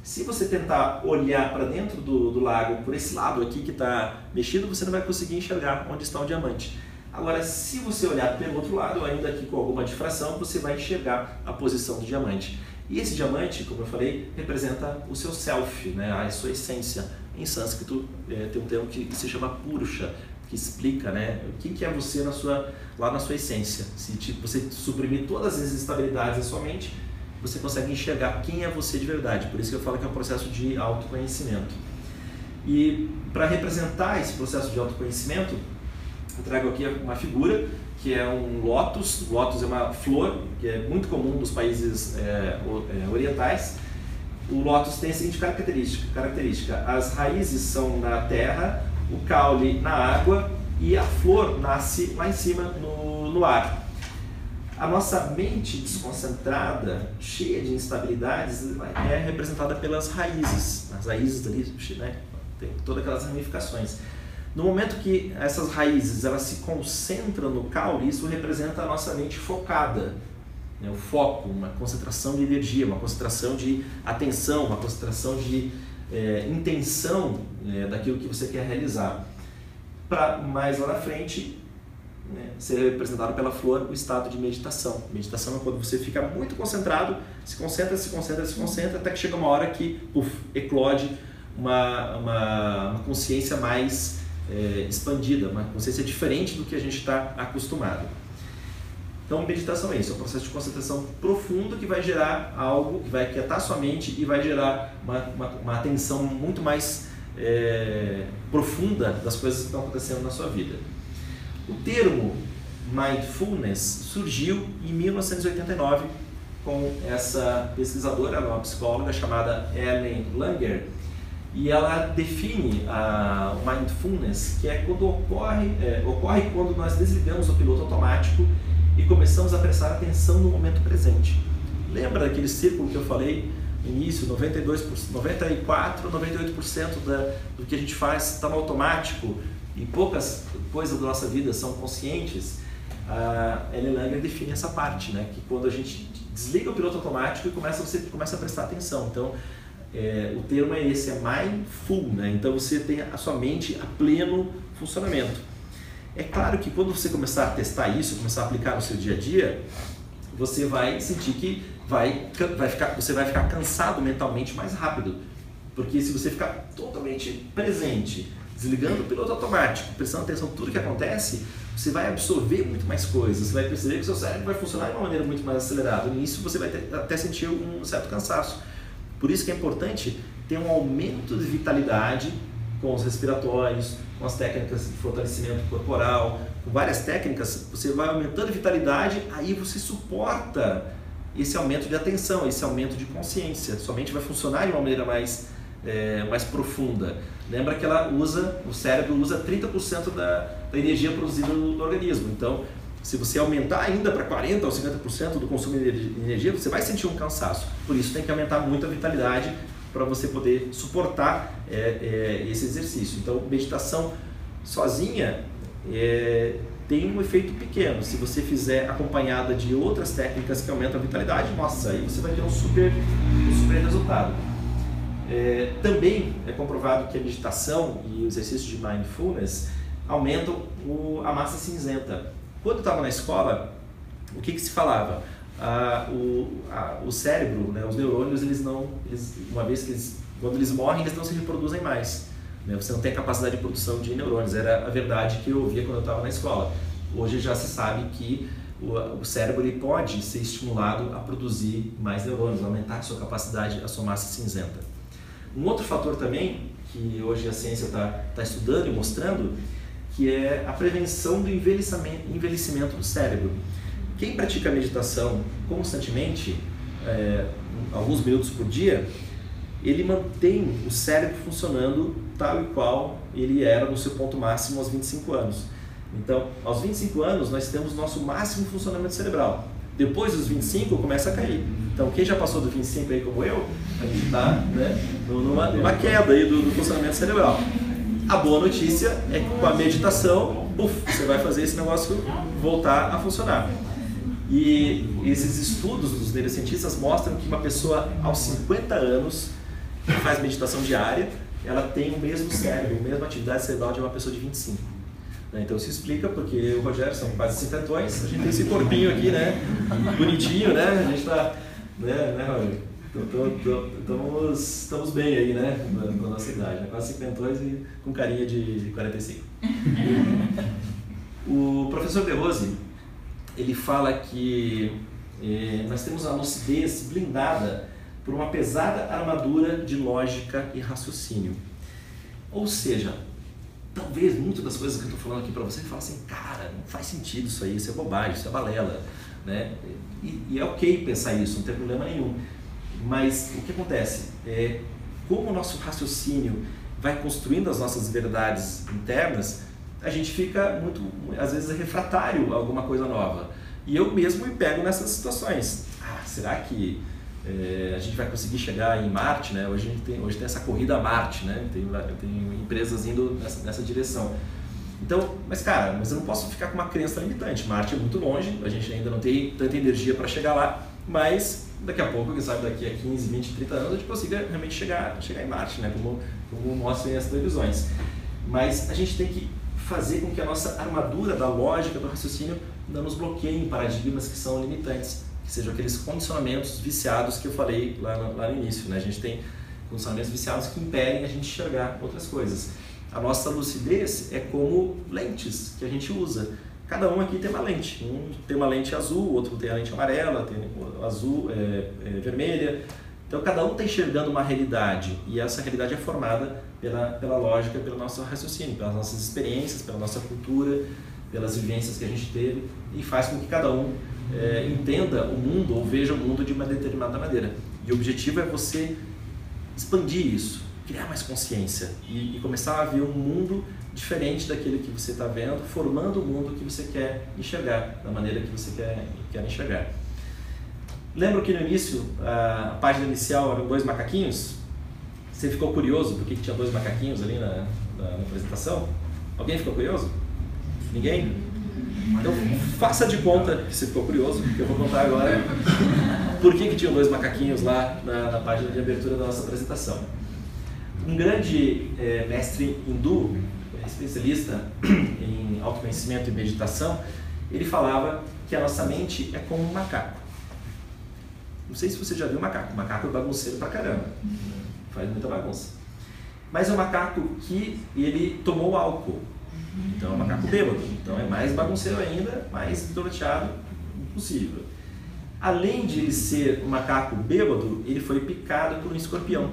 Se você tentar olhar para dentro do, do lago por esse lado aqui que está mexido, você não vai conseguir enxergar onde está o diamante. Agora, se você olhar pelo outro lado, ainda aqui com alguma difração, você vai enxergar a posição do diamante. E esse diamante, como eu falei, representa o seu self, né? a sua essência. Em sânscrito é, tem um termo que se chama purusha, que explica né, o que, que é você na sua, lá na sua essência. Se tipo, você suprimir todas as instabilidades da sua mente, você consegue enxergar quem é você de verdade. Por isso que eu falo que é um processo de autoconhecimento. E para representar esse processo de autoconhecimento, eu trago aqui uma figura que é um lótus. O lótus é uma flor que é muito comum nos países é, é, orientais. O lótus tem a seguinte característica, característica: as raízes são na terra, o caule na água e a flor nasce lá em cima no, no ar. A nossa mente desconcentrada, cheia de instabilidades, é representada pelas raízes. As raízes ali, né, tem todas aquelas ramificações. No momento que essas raízes elas se concentram no caule, isso representa a nossa mente focada, né? o foco, uma concentração de energia, uma concentração de atenção, uma concentração de é, intenção é, daquilo que você quer realizar. Para mais lá na frente né, ser representado pela flor o estado de meditação. Meditação é quando você fica muito concentrado, se concentra, se concentra, se concentra, até que chega uma hora que puff, eclode uma, uma, uma consciência mais é, expandida, uma consciência diferente do que a gente está acostumado. Então, meditação é isso, é um processo de concentração profundo que vai gerar algo, que vai quietar sua mente e vai gerar uma, uma, uma atenção muito mais é, profunda das coisas que estão acontecendo na sua vida. O termo mindfulness surgiu em 1989 com essa pesquisadora, uma psicóloga chamada Ellen Langer, e ela define a mindfulness, que é quando ocorre, é, ocorre quando nós desligamos o piloto automático e começamos a prestar atenção no momento presente. Lembra daquele círculo que eu falei no início, 92%, 94, 98% da, do que a gente faz está no automático e poucas coisas da nossa vida são conscientes? A Ellen Langer define essa parte, né? que quando a gente desliga o piloto automático e começa, você começa a prestar atenção. Então, é, o termo é esse, é mindful, né? então você tem a sua mente a pleno funcionamento. É claro que quando você começar a testar isso, começar a aplicar no seu dia a dia, você vai sentir que vai, vai ficar, você vai ficar cansado mentalmente mais rápido. Porque se você ficar totalmente presente, desligando o piloto automático, prestando atenção em tudo que acontece, você vai absorver muito mais coisas, você vai perceber que seu cérebro vai funcionar de uma maneira muito mais acelerada. No início você vai ter, até sentir um certo cansaço. Por isso que é importante ter um aumento de vitalidade com os respiratórios, com as técnicas de fortalecimento corporal, com várias técnicas, você vai aumentando a vitalidade, aí você suporta esse aumento de atenção, esse aumento de consciência. Sua mente vai funcionar de uma maneira mais, é, mais profunda. Lembra que ela usa, o cérebro usa 30% da, da energia produzida no, no organismo. Então, se você aumentar ainda para 40% ou 50% do consumo de energia, você vai sentir um cansaço. Por isso tem que aumentar muito a vitalidade para você poder suportar é, é, esse exercício. Então, meditação sozinha é, tem um efeito pequeno. Se você fizer acompanhada de outras técnicas que aumentam a vitalidade, nossa, aí você vai ter um super, um super resultado. É, também é comprovado que a meditação e o exercício de mindfulness aumentam o, a massa cinzenta. Quando eu estava na escola, o que, que se falava? O, a, o cérebro, né, os neurônios, eles não, eles, uma vez que eles, quando eles morrem, eles não se reproduzem mais. Né? Você não tem capacidade de produção de neurônios. Era a verdade que eu ouvia quando eu estava na escola. Hoje já se sabe que o, o cérebro ele pode ser estimulado a produzir mais neurônios, aumentar a sua capacidade, a sua massa cinzenta. Um outro fator também, que hoje a ciência está tá estudando e mostrando, que é a prevenção do envelhecimento, envelhecimento do cérebro. Quem pratica meditação constantemente, é, alguns minutos por dia, ele mantém o cérebro funcionando tal e qual ele era no seu ponto máximo aos 25 anos. Então, aos 25 anos, nós temos nosso máximo funcionamento cerebral. Depois dos 25, começa a cair. Então, quem já passou dos 25 aí como eu, a gente está né, numa, numa queda aí do, do funcionamento cerebral. A boa notícia é que com a meditação, você vai fazer esse negócio voltar a funcionar. E esses estudos dos neurocientistas mostram que uma pessoa aos 50 anos que faz meditação diária, ela tem o mesmo cérebro, a mesma atividade cerebral de uma pessoa de 25. Né? Então se explica porque o Rogério são quase cinquentões, a gente tem esse corpinho aqui, né? Bonitinho, né? A gente está, né, né Rogério? Estamos, estamos bem aí, né? Na, nossa idade, né? quase cinquentões e com carinha de 45. [LAUGHS] o professor De Rose, ele fala que eh, nós temos a lucidez blindada por uma pesada armadura de lógica e raciocínio. Ou seja, talvez muitas das coisas que eu estou falando aqui para você, fala assim, cara, não faz sentido isso aí, isso é bobagem, isso é balela. Né? E, e, é ok pensar isso, não tem problema nenhum. Mas o que acontece? É, como o nosso raciocínio vai construindo as nossas verdades internas, a gente fica muito, às vezes, refratário a alguma coisa nova. E eu mesmo me pego nessas situações. Ah, será que é, a gente vai conseguir chegar em Marte, né? Hoje, a gente tem, hoje tem essa corrida a Marte, né? Tem, tem empresas indo nessa, nessa direção. Então, mas cara, mas eu não posso ficar com uma crença limitante. Marte é muito longe, a gente ainda não tem tanta energia para chegar lá, mas daqui a pouco, quem sabe daqui a 15, 20, 30 anos, a gente consiga realmente chegar, chegar em Marte, né? Como, como mostram as televisões. Mas a gente tem que fazer com que a nossa armadura da lógica, do raciocínio, não nos bloqueie em paradigmas que são limitantes que sejam aqueles condicionamentos viciados que eu falei lá no, lá no início. Né? A gente tem condicionamentos viciados que impedem a gente enxergar outras coisas. A nossa lucidez é como lentes que a gente usa. Cada um aqui tem uma lente. Um tem uma lente azul, outro tem a lente amarela, tem azul, é, é, vermelha. Então cada um está enxergando uma realidade e essa realidade é formada pela, pela lógica, pelo nosso raciocínio, pelas nossas experiências, pela nossa cultura, pelas vivências que a gente teve e faz com que cada um é, entenda o mundo ou veja o mundo de uma determinada maneira. E o objetivo é você expandir isso, criar mais consciência e, e começar a ver um mundo diferente daquele que você está vendo, formando o mundo que você quer enxergar, da maneira que você quer, quer enxergar. Lembra que no início, a página inicial eram dois macaquinhos? Você ficou curioso por que tinha dois macaquinhos ali na, na, na apresentação? Alguém ficou curioso? Ninguém? Então faça de conta que você ficou curioso, que eu vou contar agora por que, que tinham dois macaquinhos lá na, na página de abertura da nossa apresentação. Um grande é, mestre hindu, especialista em autoconhecimento e meditação, ele falava que a nossa mente é como um macaco. Não sei se você já viu um macaco. Macaco é bagunceiro pra caramba. Faz muita bagunça. Mas é um macaco que ele tomou álcool. Então é um macaco bêbado. Então é mais bagunceiro ainda, mais doroteado possível. Além de ele ser um macaco bêbado, ele foi picado por um escorpião.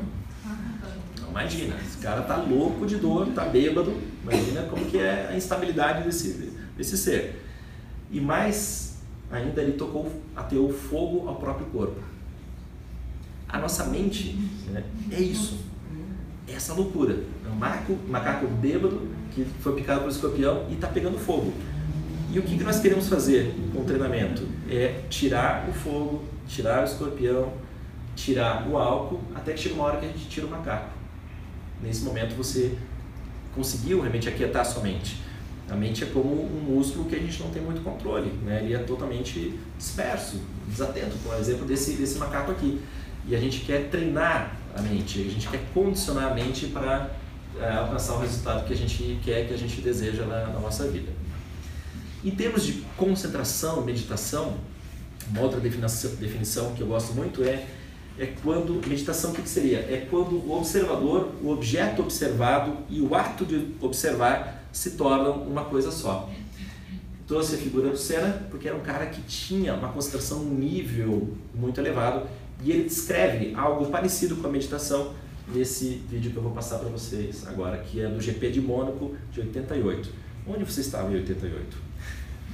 Então, imagina, esse cara tá louco de dor, tá bêbado. Imagina como que é a instabilidade desse, desse ser. E mais ainda, ele tocou, ateou fogo ao próprio corpo. A nossa mente né, é isso. É essa loucura. É um macaco, macaco bêbado que foi picado por escorpião e está pegando fogo. E o que, que nós queremos fazer com o treinamento? É tirar o fogo, tirar o escorpião, tirar o álcool, até que chega uma hora que a gente tira o macaco. Nesse momento você conseguiu realmente aquietar a sua mente. A mente é como um músculo que a gente não tem muito controle, né? ele é totalmente disperso, desatento, por exemplo desse, desse macaco aqui. E a gente quer treinar a mente, a gente quer condicionar a mente para é, alcançar o resultado que a gente quer, que a gente deseja na, na nossa vida. Em termos de concentração, meditação, uma outra definição, definição que eu gosto muito é é quando meditação o que, que seria? É quando o observador, o objeto observado e o ato de observar se tornam uma coisa só. Trouxe a figura do Senna porque era um cara que tinha uma concentração um nível muito elevado e ele descreve algo parecido com a meditação nesse vídeo que eu vou passar para vocês agora, que é do GP de Mônaco de 88. Onde você estava em 88?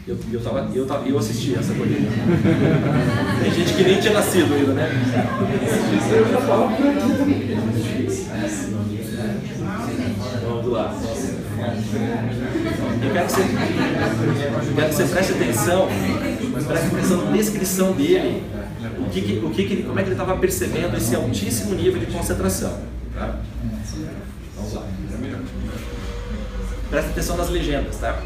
Eu, eu, tava, eu, tava, eu assisti essa corrida. [LAUGHS] Tem gente que nem tinha nascido ainda, né? Vamos lá. Eu quero que você, eu quero que você preste atenção, preste atenção na descrição dele que, que, o que, como é que ele estava percebendo esse altíssimo nível de concentração. Tá? Vamos lá. Presta atenção nas legendas, tá?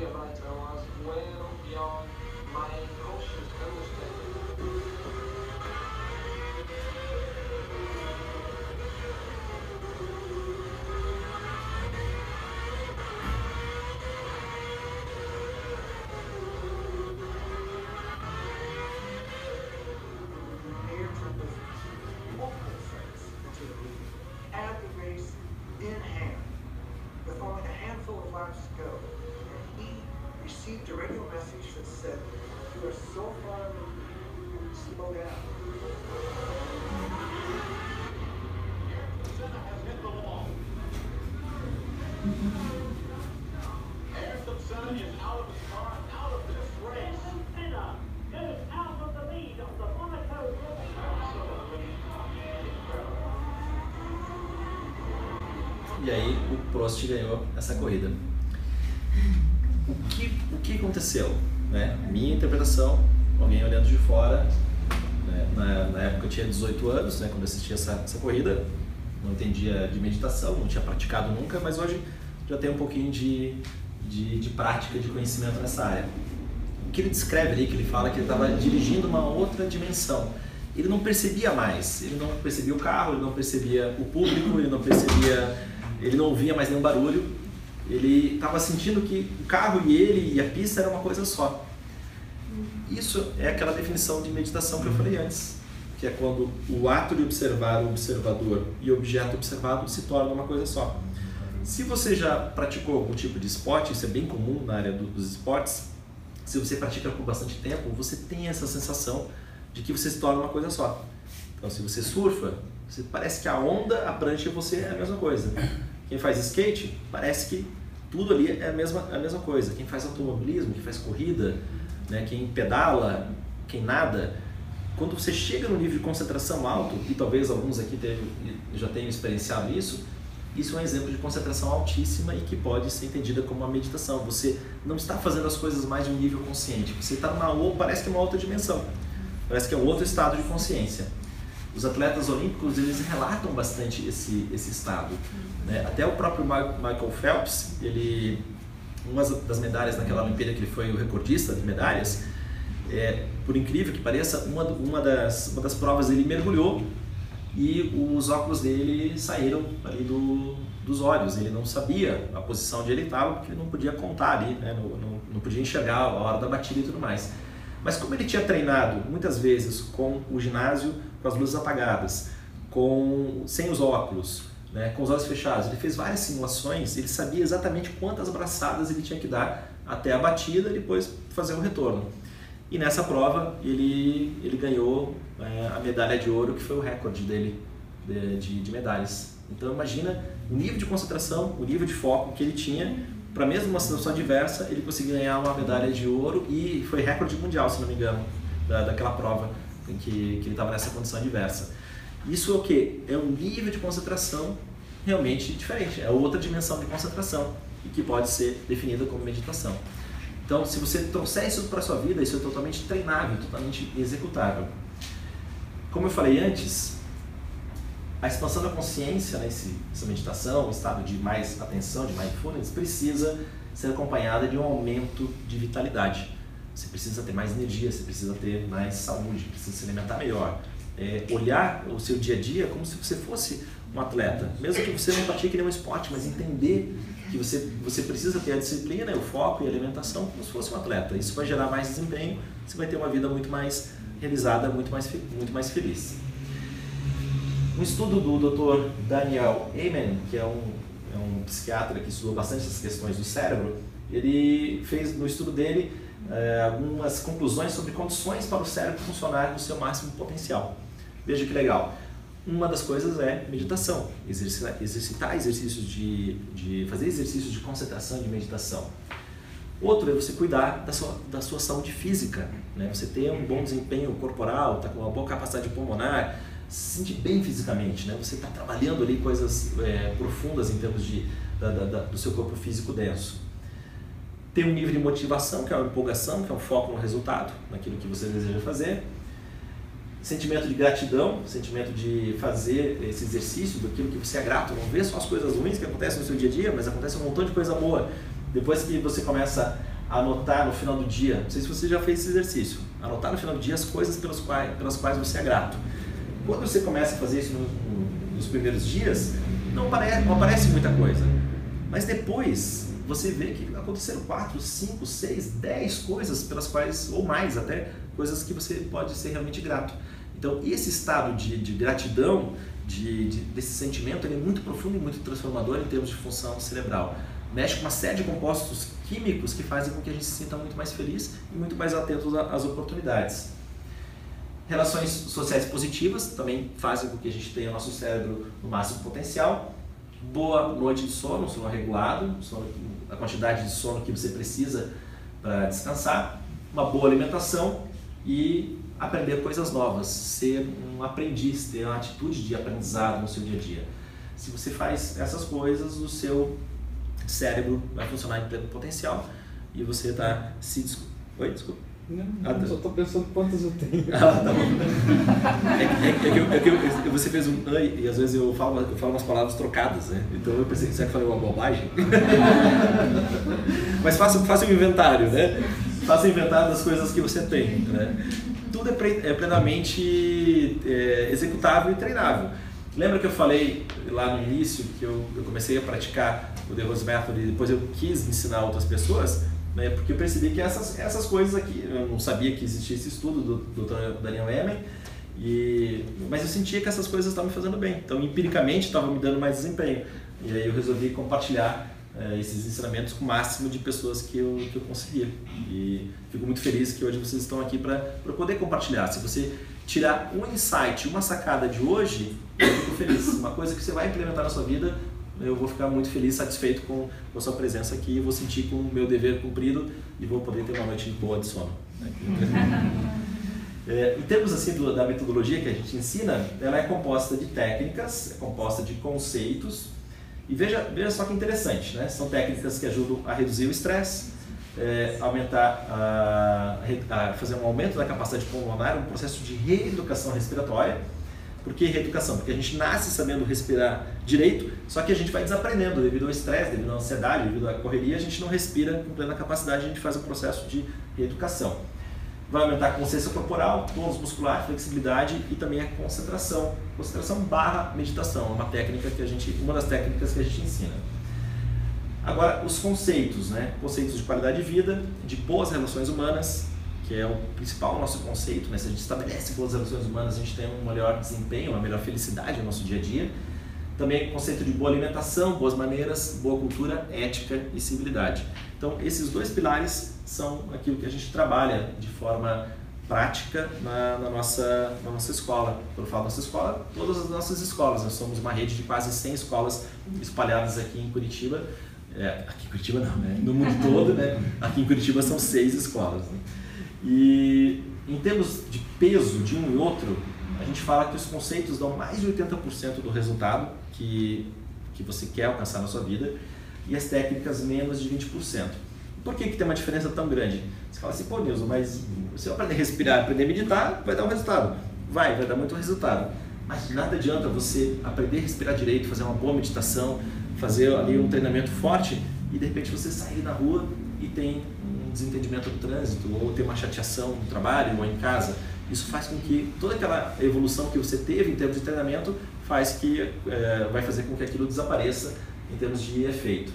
feel like I was well beyond my emotions. E aí o Prost ganhou essa corrida. O que, o que aconteceu? Né? Minha interpretação, alguém olhando de fora, né? na, na época eu tinha 18 anos, né? quando eu assisti essa, essa corrida, não entendia de meditação, não tinha praticado nunca, mas hoje já tenho um pouquinho de, de, de prática, de conhecimento nessa área. O que ele descreve ali, que ele fala que ele estava dirigindo uma outra dimensão. Ele não percebia mais, ele não percebia o carro, ele não percebia o público, ele não percebia, ele não ouvia mais nenhum barulho. Ele estava sentindo que o carro e ele e a pista era uma coisa só. Isso é aquela definição de meditação que eu falei antes, que é quando o ato de observar o observador e o objeto observado se tornam uma coisa só. Se você já praticou algum tipo de esporte, isso é bem comum na área do- dos esportes, se você pratica por bastante tempo, você tem essa sensação de que você se torna uma coisa só. Então, se você surfa, você parece que a onda, a prancha e você é a mesma coisa. Quem faz skate, parece que tudo ali é a mesma, é a mesma coisa. Quem faz automobilismo, quem faz corrida, né, quem pedala, quem nada, quando você chega no nível de concentração alto, e talvez alguns aqui teve- já tenham experienciado isso, isso é um exemplo de concentração altíssima e que pode ser entendida como uma meditação. Você não está fazendo as coisas mais de um nível consciente, você está numa parece que é uma outra dimensão, parece que é um outro estado de consciência. Os atletas olímpicos eles relatam bastante esse esse estado. né? Até o próprio Michael Phelps, ele uma das medalhas naquela Olimpíada que ele foi o recordista de medalhas, é, por incrível que pareça, uma, uma, das, uma das provas ele mergulhou e os óculos dele saíram ali do, dos olhos. Ele não sabia a posição onde ele estava, porque ele não podia contar ali, né? não, não, não podia enxergar a hora da batida e tudo mais. Mas como ele tinha treinado muitas vezes com o ginásio com as luzes apagadas, com sem os óculos, né, com os olhos fechados, ele fez várias simulações, ele sabia exatamente quantas braçadas ele tinha que dar até a batida e depois fazer o retorno. E nessa prova ele, ele ganhou é, a medalha de ouro, que foi o recorde dele de, de, de medalhas. Então imagina o nível de concentração, o nível de foco que ele tinha para mesmo uma situação adversa, ele conseguiu ganhar uma medalha de ouro e foi recorde mundial, se não me engano, da, daquela prova em que, que ele estava nessa condição adversa. Isso é o que? É um nível de concentração realmente diferente, é outra dimensão de concentração e que pode ser definida como meditação. Então, se você trouxer isso para a sua vida, isso é totalmente treinável, totalmente executável. Como eu falei antes, a expansão da consciência, né, esse, essa meditação, o estado de mais atenção, de mindfulness, precisa ser acompanhada de um aumento de vitalidade. Você precisa ter mais energia, você precisa ter mais saúde, precisa se alimentar melhor. É, olhar o seu dia a dia como se você fosse um atleta, mesmo que você não pratique nenhum esporte, mas entender que você, você precisa ter a disciplina, o foco e a alimentação como se fosse um atleta. Isso vai gerar mais desempenho, você vai ter uma vida muito mais realizada, muito mais, muito mais feliz. Um estudo do Dr. Daniel Amen, que é um, é um psiquiatra que estudou bastante essas questões do cérebro, ele fez no estudo dele eh, algumas conclusões sobre condições para o cérebro funcionar no seu máximo potencial. Veja que legal. Uma das coisas é meditação, exercitar, exercícios de, de fazer exercícios de concentração, de meditação. Outro é você cuidar da sua, da sua saúde física, né? você ter um bom desempenho corporal, tá com uma boa capacidade pulmonar, se sentir bem fisicamente, né? você está trabalhando ali coisas é, profundas em termos de, da, da, do seu corpo físico denso. Ter um nível de motivação, que é uma empolgação, que é um foco no resultado, naquilo que você deseja fazer. Sentimento de gratidão, sentimento de fazer esse exercício daquilo que você é grato, não vê só as coisas ruins que acontecem no seu dia a dia, mas acontece um montão de coisa boa. Depois que você começa a anotar no final do dia, não sei se você já fez esse exercício, anotar no final do dia as coisas pelas quais, pelas quais você é grato. Quando você começa a fazer isso no, no, nos primeiros dias, não não aparece muita coisa. Mas depois você vê que aconteceram quatro, cinco, seis, dez coisas pelas quais, ou mais até, coisas que você pode ser realmente grato. Então, esse estado de, de gratidão, de, de, desse sentimento, ele é muito profundo e muito transformador em termos de função cerebral. Mexe com uma série de compostos químicos que fazem com que a gente se sinta muito mais feliz e muito mais atento às oportunidades. Relações sociais positivas também fazem com que a gente tenha nosso cérebro no máximo potencial. Boa noite de sono, sono regulado, sono, a quantidade de sono que você precisa para descansar. Uma boa alimentação e aprender coisas novas, ser um aprendiz, ter uma atitude de aprendizado no seu dia a dia. Se você faz essas coisas, o seu cérebro vai funcionar em pleno potencial e você está se. Oi, desculpa. Não, Ah, tá. só tô pensando quantas eu tenho. Ah, tá bom. É, que- é que- é que eu- é que eu- você fez um ai e às vezes eu falo, eu falo umas palavras trocadas, né? Então eu pensei, será que falei uma bobagem? [LAUGHS] Mas faça, faça um inventário, né? Faça um inventário das coisas que você tem, né? Tudo é, pre- é plenamente é, executável e treinável. Lembra que eu falei lá no início que eu, eu comecei a praticar o The Rose Method e depois eu quis ensinar outras pessoas? Né, porque eu percebi que essas, essas coisas aqui, eu não sabia que existia esse estudo do Dr. Daniel Emen, e, mas eu sentia que essas coisas estavam me fazendo bem. Então, empiricamente, estava me dando mais desempenho. E aí eu resolvi compartilhar eh, esses ensinamentos com o máximo de pessoas que eu, que eu conseguia. E fico muito feliz que hoje vocês estão aqui para poder compartilhar. Se você tirar um insight, uma sacada de hoje, eu fico feliz. Uma coisa que você vai implementar na sua vida, eu vou ficar muito feliz, satisfeito com, com a sua presença aqui. Vou sentir com o meu dever cumprido e vou poder ter uma noite boa de sono. né? [LAUGHS] É, em termos assim do- da metodologia que a gente ensina, ela é composta de técnicas, é composta de conceitos. E veja, veja só que interessante, né? São técnicas que ajudam a reduzir o estresse, é, aumentar, a, a fazer um aumento da capacidade pulmonar, um processo de reeducação respiratória. Por que reeducação? Porque a gente nasce sabendo respirar direito, só que a gente vai desaprendendo devido ao estresse, devido à ansiedade, devido à correria, a gente não respira com plena capacidade, a gente faz um processo de reeducação vai aumentar a consciência corporal, tônus muscular, flexibilidade e também a concentração. Concentração barra meditação, é uma técnica que a gente, uma das técnicas que a gente ensina. Agora, os conceitos, né? Conceitos de qualidade de vida, de boas relações humanas, que é o principal nosso conceito, né? Se a gente estabelece boas relações humanas, a gente tem um melhor desempenho, uma melhor felicidade no nosso dia a dia. Também o conceito de boa alimentação, boas maneiras, boa cultura, ética e civilidade. Então, esses dois pilares são aquilo que a gente trabalha de forma prática na, na nossa, na nossa escola. Quando eu falo nossa escola, todas as nossas escolas. Nós somos uma rede de quase 100 escolas espalhadas aqui em Curitiba. É, aqui em Curitiba não, né? No mundo todo, né? Aqui em Curitiba são seis escolas. né? E em termos de peso de um e outro, a gente fala que os conceitos dão mais de 80% do resultado que, que você quer alcançar na sua vida e as técnicas menos de 20%. Por que, que tem uma diferença tão grande? Você fala assim, pô Nilson, mas se eu aprender a respirar, aprender a meditar, vai dar um resultado. Vai, vai dar muito resultado. Mas nada adianta você aprender a respirar direito, fazer uma boa meditação, fazer ali um treinamento forte e de repente você sair na rua e tem desentendimento no trânsito ou ter uma chateação no trabalho ou em casa. Isso faz com que toda aquela evolução que você teve em termos de treinamento faz que eh, vai fazer com que aquilo desapareça em termos de efeito.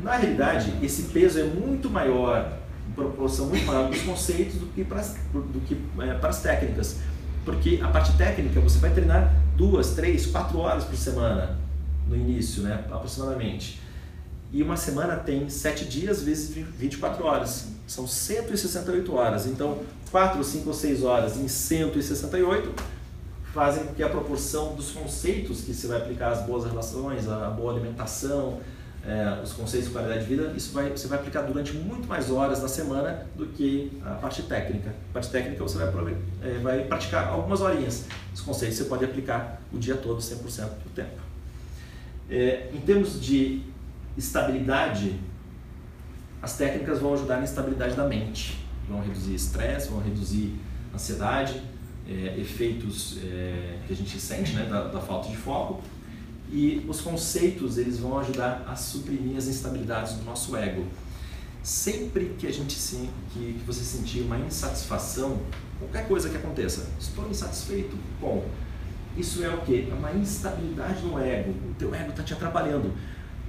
Na realidade, esse peso é muito maior, em proporção muito maior para os conceitos do que para as, do que, eh, para as técnicas. Porque a parte técnica você vai treinar duas, três, quatro horas por semana no início, né, aproximadamente. E uma semana tem 7 dias vezes 24 horas. São 168 horas. Então, 4, 5 ou 6 horas em 168 fazem com que a proporção dos conceitos que você vai aplicar as boas relações, a boa alimentação, eh, os conceitos de qualidade de vida, isso vai, você vai aplicar durante muito mais horas na semana do que a parte técnica. A parte técnica você vai, eh, vai praticar algumas horinhas. Os conceitos você pode aplicar o dia todo, 100% do tempo. Eh, em termos de estabilidade, as técnicas vão ajudar na estabilidade da mente, vão reduzir estresse, vão reduzir ansiedade, é, efeitos é, que a gente sente né, da, da, falta de foco e os conceitos eles vão ajudar a suprimir as instabilidades do nosso ego. Sempre que a gente sim, que, que você sentir uma insatisfação, qualquer coisa que aconteça, estou insatisfeito com isso é o que? É uma instabilidade no ego. O teu ego está te atrapalhando.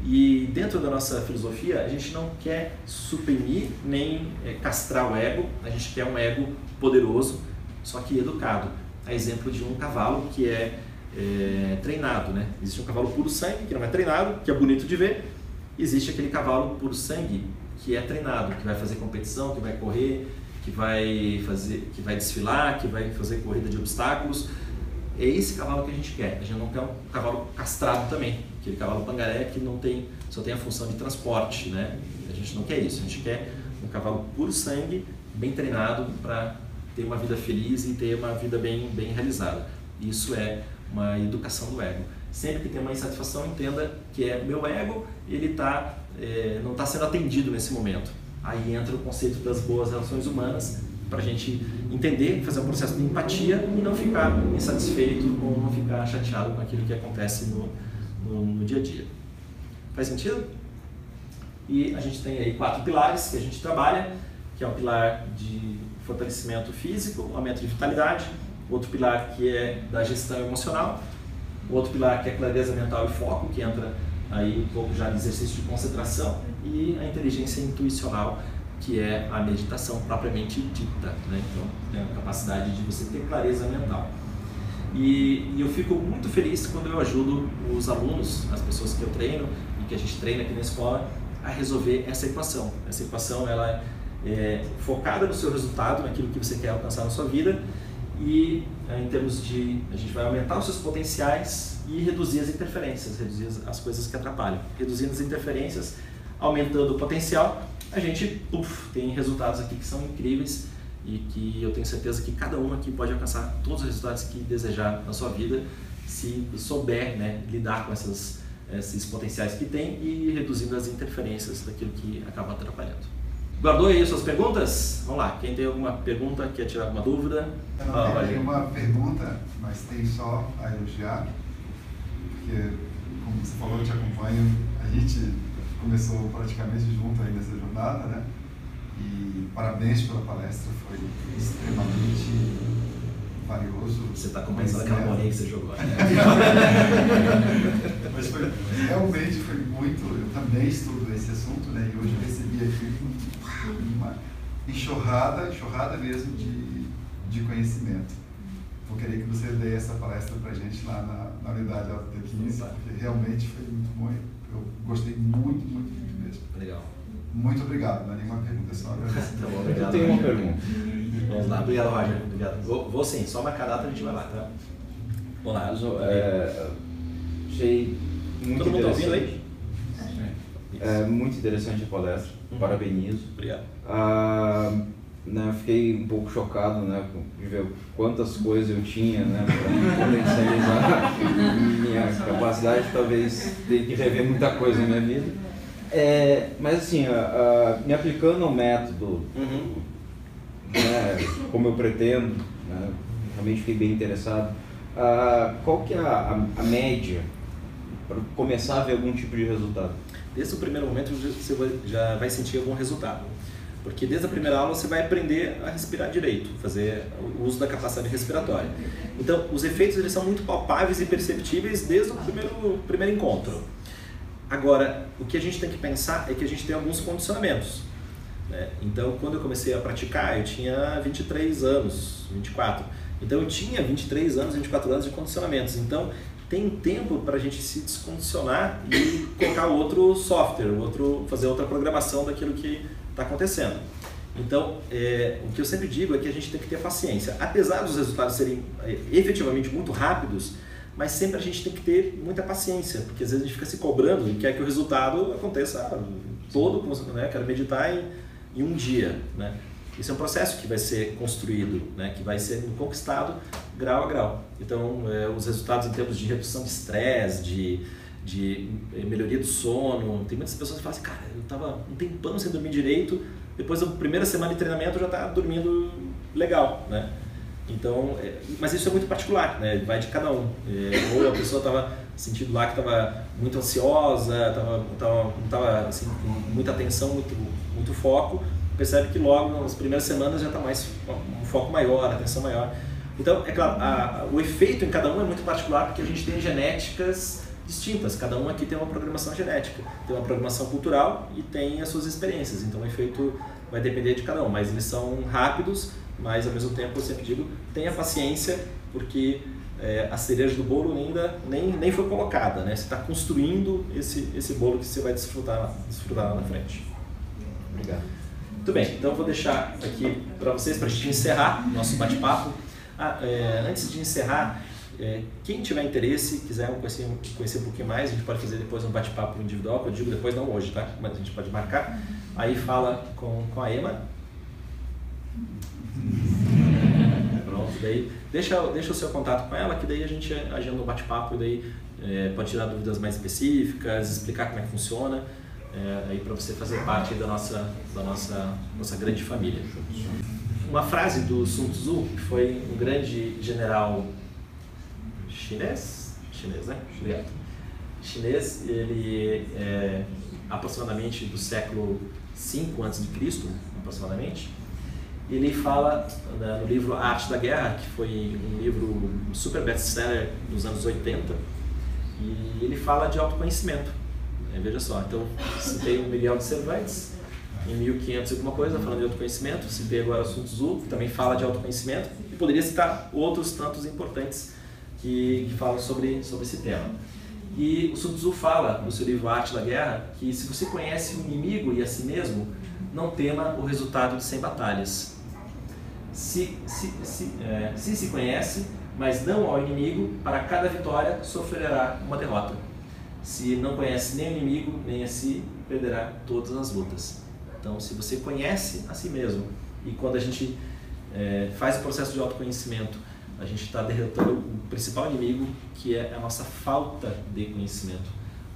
E dentro da nossa filosofia, a gente não quer suprimir nem é, castrar o ego, a gente quer um ego poderoso, só que educado. A exemplo de um cavalo que é, é treinado, né? Existe um cavalo puro sangue que não é treinado, que é bonito de ver. Existe aquele cavalo puro sangue que é treinado, que vai fazer competição, que vai correr, que vai fazer, que vai desfilar, que vai fazer corrida de obstáculos. É esse cavalo que a gente quer. A gente não quer um cavalo castrado também, aquele cavalo pangaré que não tem, só tem a função de transporte, né? A gente não quer isso. A gente quer um cavalo puro sangue, bem treinado para ter uma vida feliz e ter uma vida bem, bem realizada. Isso é uma educação do ego. Sempre que tem uma insatisfação, entenda que é meu ego, ele tá, é, não está sendo atendido nesse momento. Aí entra o conceito das boas relações humanas, para a gente entender, fazer um processo de empatia e não ficar insatisfeito ou não ficar chateado com aquilo que acontece no, no, no dia a dia. Faz sentido? E a gente tem aí quatro pilares que a gente trabalha, que é o pilar de fortalecimento físico, aumento de vitalidade, outro pilar que é da gestão emocional, outro pilar que é clareza mental e foco, que entra aí um pouco já no exercício de concentração, e a inteligência intuicional, que é a meditação propriamente dita. Né? Então, a capacidade de você ter clareza mental. E, e, eu fico muito feliz quando eu ajudo os alunos, as pessoas que eu treino e que a gente treina aqui na escola, a resolver essa equação. Essa equação ela é focada no seu resultado, naquilo que você quer alcançar na sua vida e é, em termos de a gente vai aumentar os seus potenciais e reduzir as interferências, reduzir as coisas que atrapalham. Reduzindo as interferências, aumentando o potencial, a gente uf, tem resultados aqui que são incríveis e que eu tenho certeza que cada um aqui pode alcançar todos os resultados que desejar na sua vida se souber né, lidar com essas, esses potenciais que tem e reduzindo as interferências daquilo que acaba atrapalhando. Guardou aí suas perguntas? Vamos lá, quem tem alguma pergunta, quer tirar alguma dúvida? Eu não ah, tenho uma pergunta, mas tem só a elogiar, porque, como você falou, eu te acompanho, a gente começou praticamente junto aí nessa jornada, né? Parabéns pela palestra, foi extremamente valioso. Você está começando aquela bolinha que você jogou. Né? [LAUGHS] Mas foi, realmente foi muito. Eu também estudo esse assunto, né? E hoje eu recebi aqui uma enxurrada, enxurrada mesmo de, de conhecimento. Vou querer que você dê essa palestra para a gente lá na, na unidade Alta T15, porque realmente foi muito bom. Eu gostei muito, muito, muito. Muito obrigado, não é nenhuma pergunta, é só agradecer. tá bom, obrigado. Eu tenho uma pergunta. Vamos lá, obrigado, Roger. Obrigado. Vou, vou sim, só marcar a data a gente vai lá, tá? Vamos lá. É, achei muito Todo mundo tá ouvindo aí? É, muito interessante a palestra, uhum. parabenizo. Obrigado. Ah, né, fiquei um pouco chocado né, de ver quantas coisas eu tinha né, para potencializar [LAUGHS] minha capacidade, talvez ter que rever muita coisa na minha vida. É, mas assim, me aplicando ao método, uhum. né, como eu pretendo, né, realmente fiquei bem interessado, qual que é a, a, a média para começar a ver algum tipo de resultado? Desde o primeiro momento você já vai sentir algum resultado. Porque desde a primeira aula você vai aprender a respirar direito, fazer o uso da capacidade respiratória. Então, os efeitos eles são muito palpáveis e perceptíveis desde o primeiro, primeiro encontro. Agora, o que a gente tem que pensar é que a gente tem alguns condicionamentos. Né? Então, quando eu comecei a praticar, eu tinha 23 anos, 24. Então, eu tinha 23 anos, 24 anos de condicionamentos. Então, tem tempo para a gente se descondicionar e colocar outro software, outro, fazer outra programação daquilo que está acontecendo. Então, é, o que eu sempre digo é que a gente tem que ter paciência. Apesar dos resultados serem é, efetivamente muito rápidos, mas sempre a gente tem que ter muita paciência, porque às vezes a gente fica se cobrando e quer que o resultado aconteça todo, né? quero meditar em, em um dia. Né? Isso é um processo que vai ser construído, né? que vai ser conquistado grau a grau. Então, é, os resultados em termos de redução de estresse, de, de melhoria do sono. Tem muitas pessoas que falam assim, cara, eu tava um tempão sem dormir direito, depois da primeira semana de treinamento já tá dormindo legal, né? Então, é, mas isso é muito particular, né? Vai de cada um. É, ou a pessoa estava sentindo lá que estava muito ansiosa, tava, tava, não estava assim, com muita atenção, muito, muito foco, percebe que logo nas primeiras semanas já está mais um foco maior, atenção maior. Então, é claro, a, o efeito em cada um é muito particular porque a gente tem genéticas distintas. Cada um aqui tem uma programação genética, tem uma programação cultural e tem as suas experiências. Então, o efeito vai depender de cada um, mas eles são rápidos mas ao mesmo tempo eu sempre digo, tenha paciência, porque é, a cereja do bolo ainda nem, nem foi colocada, né? Você está construindo esse, esse bolo que você vai desfrutar, desfrutar lá na frente. Obrigado. Muito bem, então eu vou deixar aqui para vocês, para a gente encerrar nosso bate-papo. Ah, é, antes de encerrar, é, quem tiver interesse, quiser conhecer, conhecer um pouquinho mais, a gente pode fazer depois um bate-papo individual, eu digo depois, não hoje, tá? Mas a gente pode marcar. Aí fala com, com a Emma, Pronto, daí deixa, deixa o seu contato com ela, que daí a gente agenda um bate-papo e daí é, pode tirar dúvidas mais específicas, explicar como é que funciona, é, aí para você fazer parte da nossa, da nossa, nossa grande família. Uma frase do Sun Tzu, que foi um grande general chinês, chinês, né? Obrigado. Chinês, ele é aproximadamente do século 5 a.C., aproximadamente, ele fala né, no livro A Arte da Guerra, que foi um livro super best-seller dos anos 80, e ele fala de autoconhecimento. É, veja só, então citei o Miguel de Cervantes, em 1500 alguma coisa, falando de autoconhecimento, citei agora o Sun Tzu, que também fala de autoconhecimento, e poderia citar outros tantos importantes que, que falam sobre, sobre esse tema. E o Sun Tzu fala no seu livro A Arte da Guerra que se você conhece o inimigo e a si mesmo, não tema o resultado de 100 batalhas se, se, se, é, se se conhece, mas não ao inimigo, para cada vitória sofrerá uma derrota. Se não conhece nem o inimigo, nem a si, perderá todas as lutas. Então, se você conhece a si mesmo, e quando a gente é, faz o processo de autoconhecimento, a gente está derrotando o principal inimigo, que é a nossa falta de conhecimento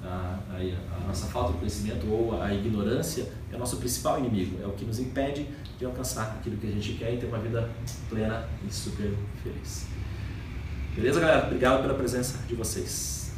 a, a, a, nossa falta de conhecimento ou a ignorância é o nosso principal inimigo, é o que nos impede de alcançar aquilo que a gente quer e ter uma vida plena e super feliz. Beleza, galera? Obrigado pela presença de vocês.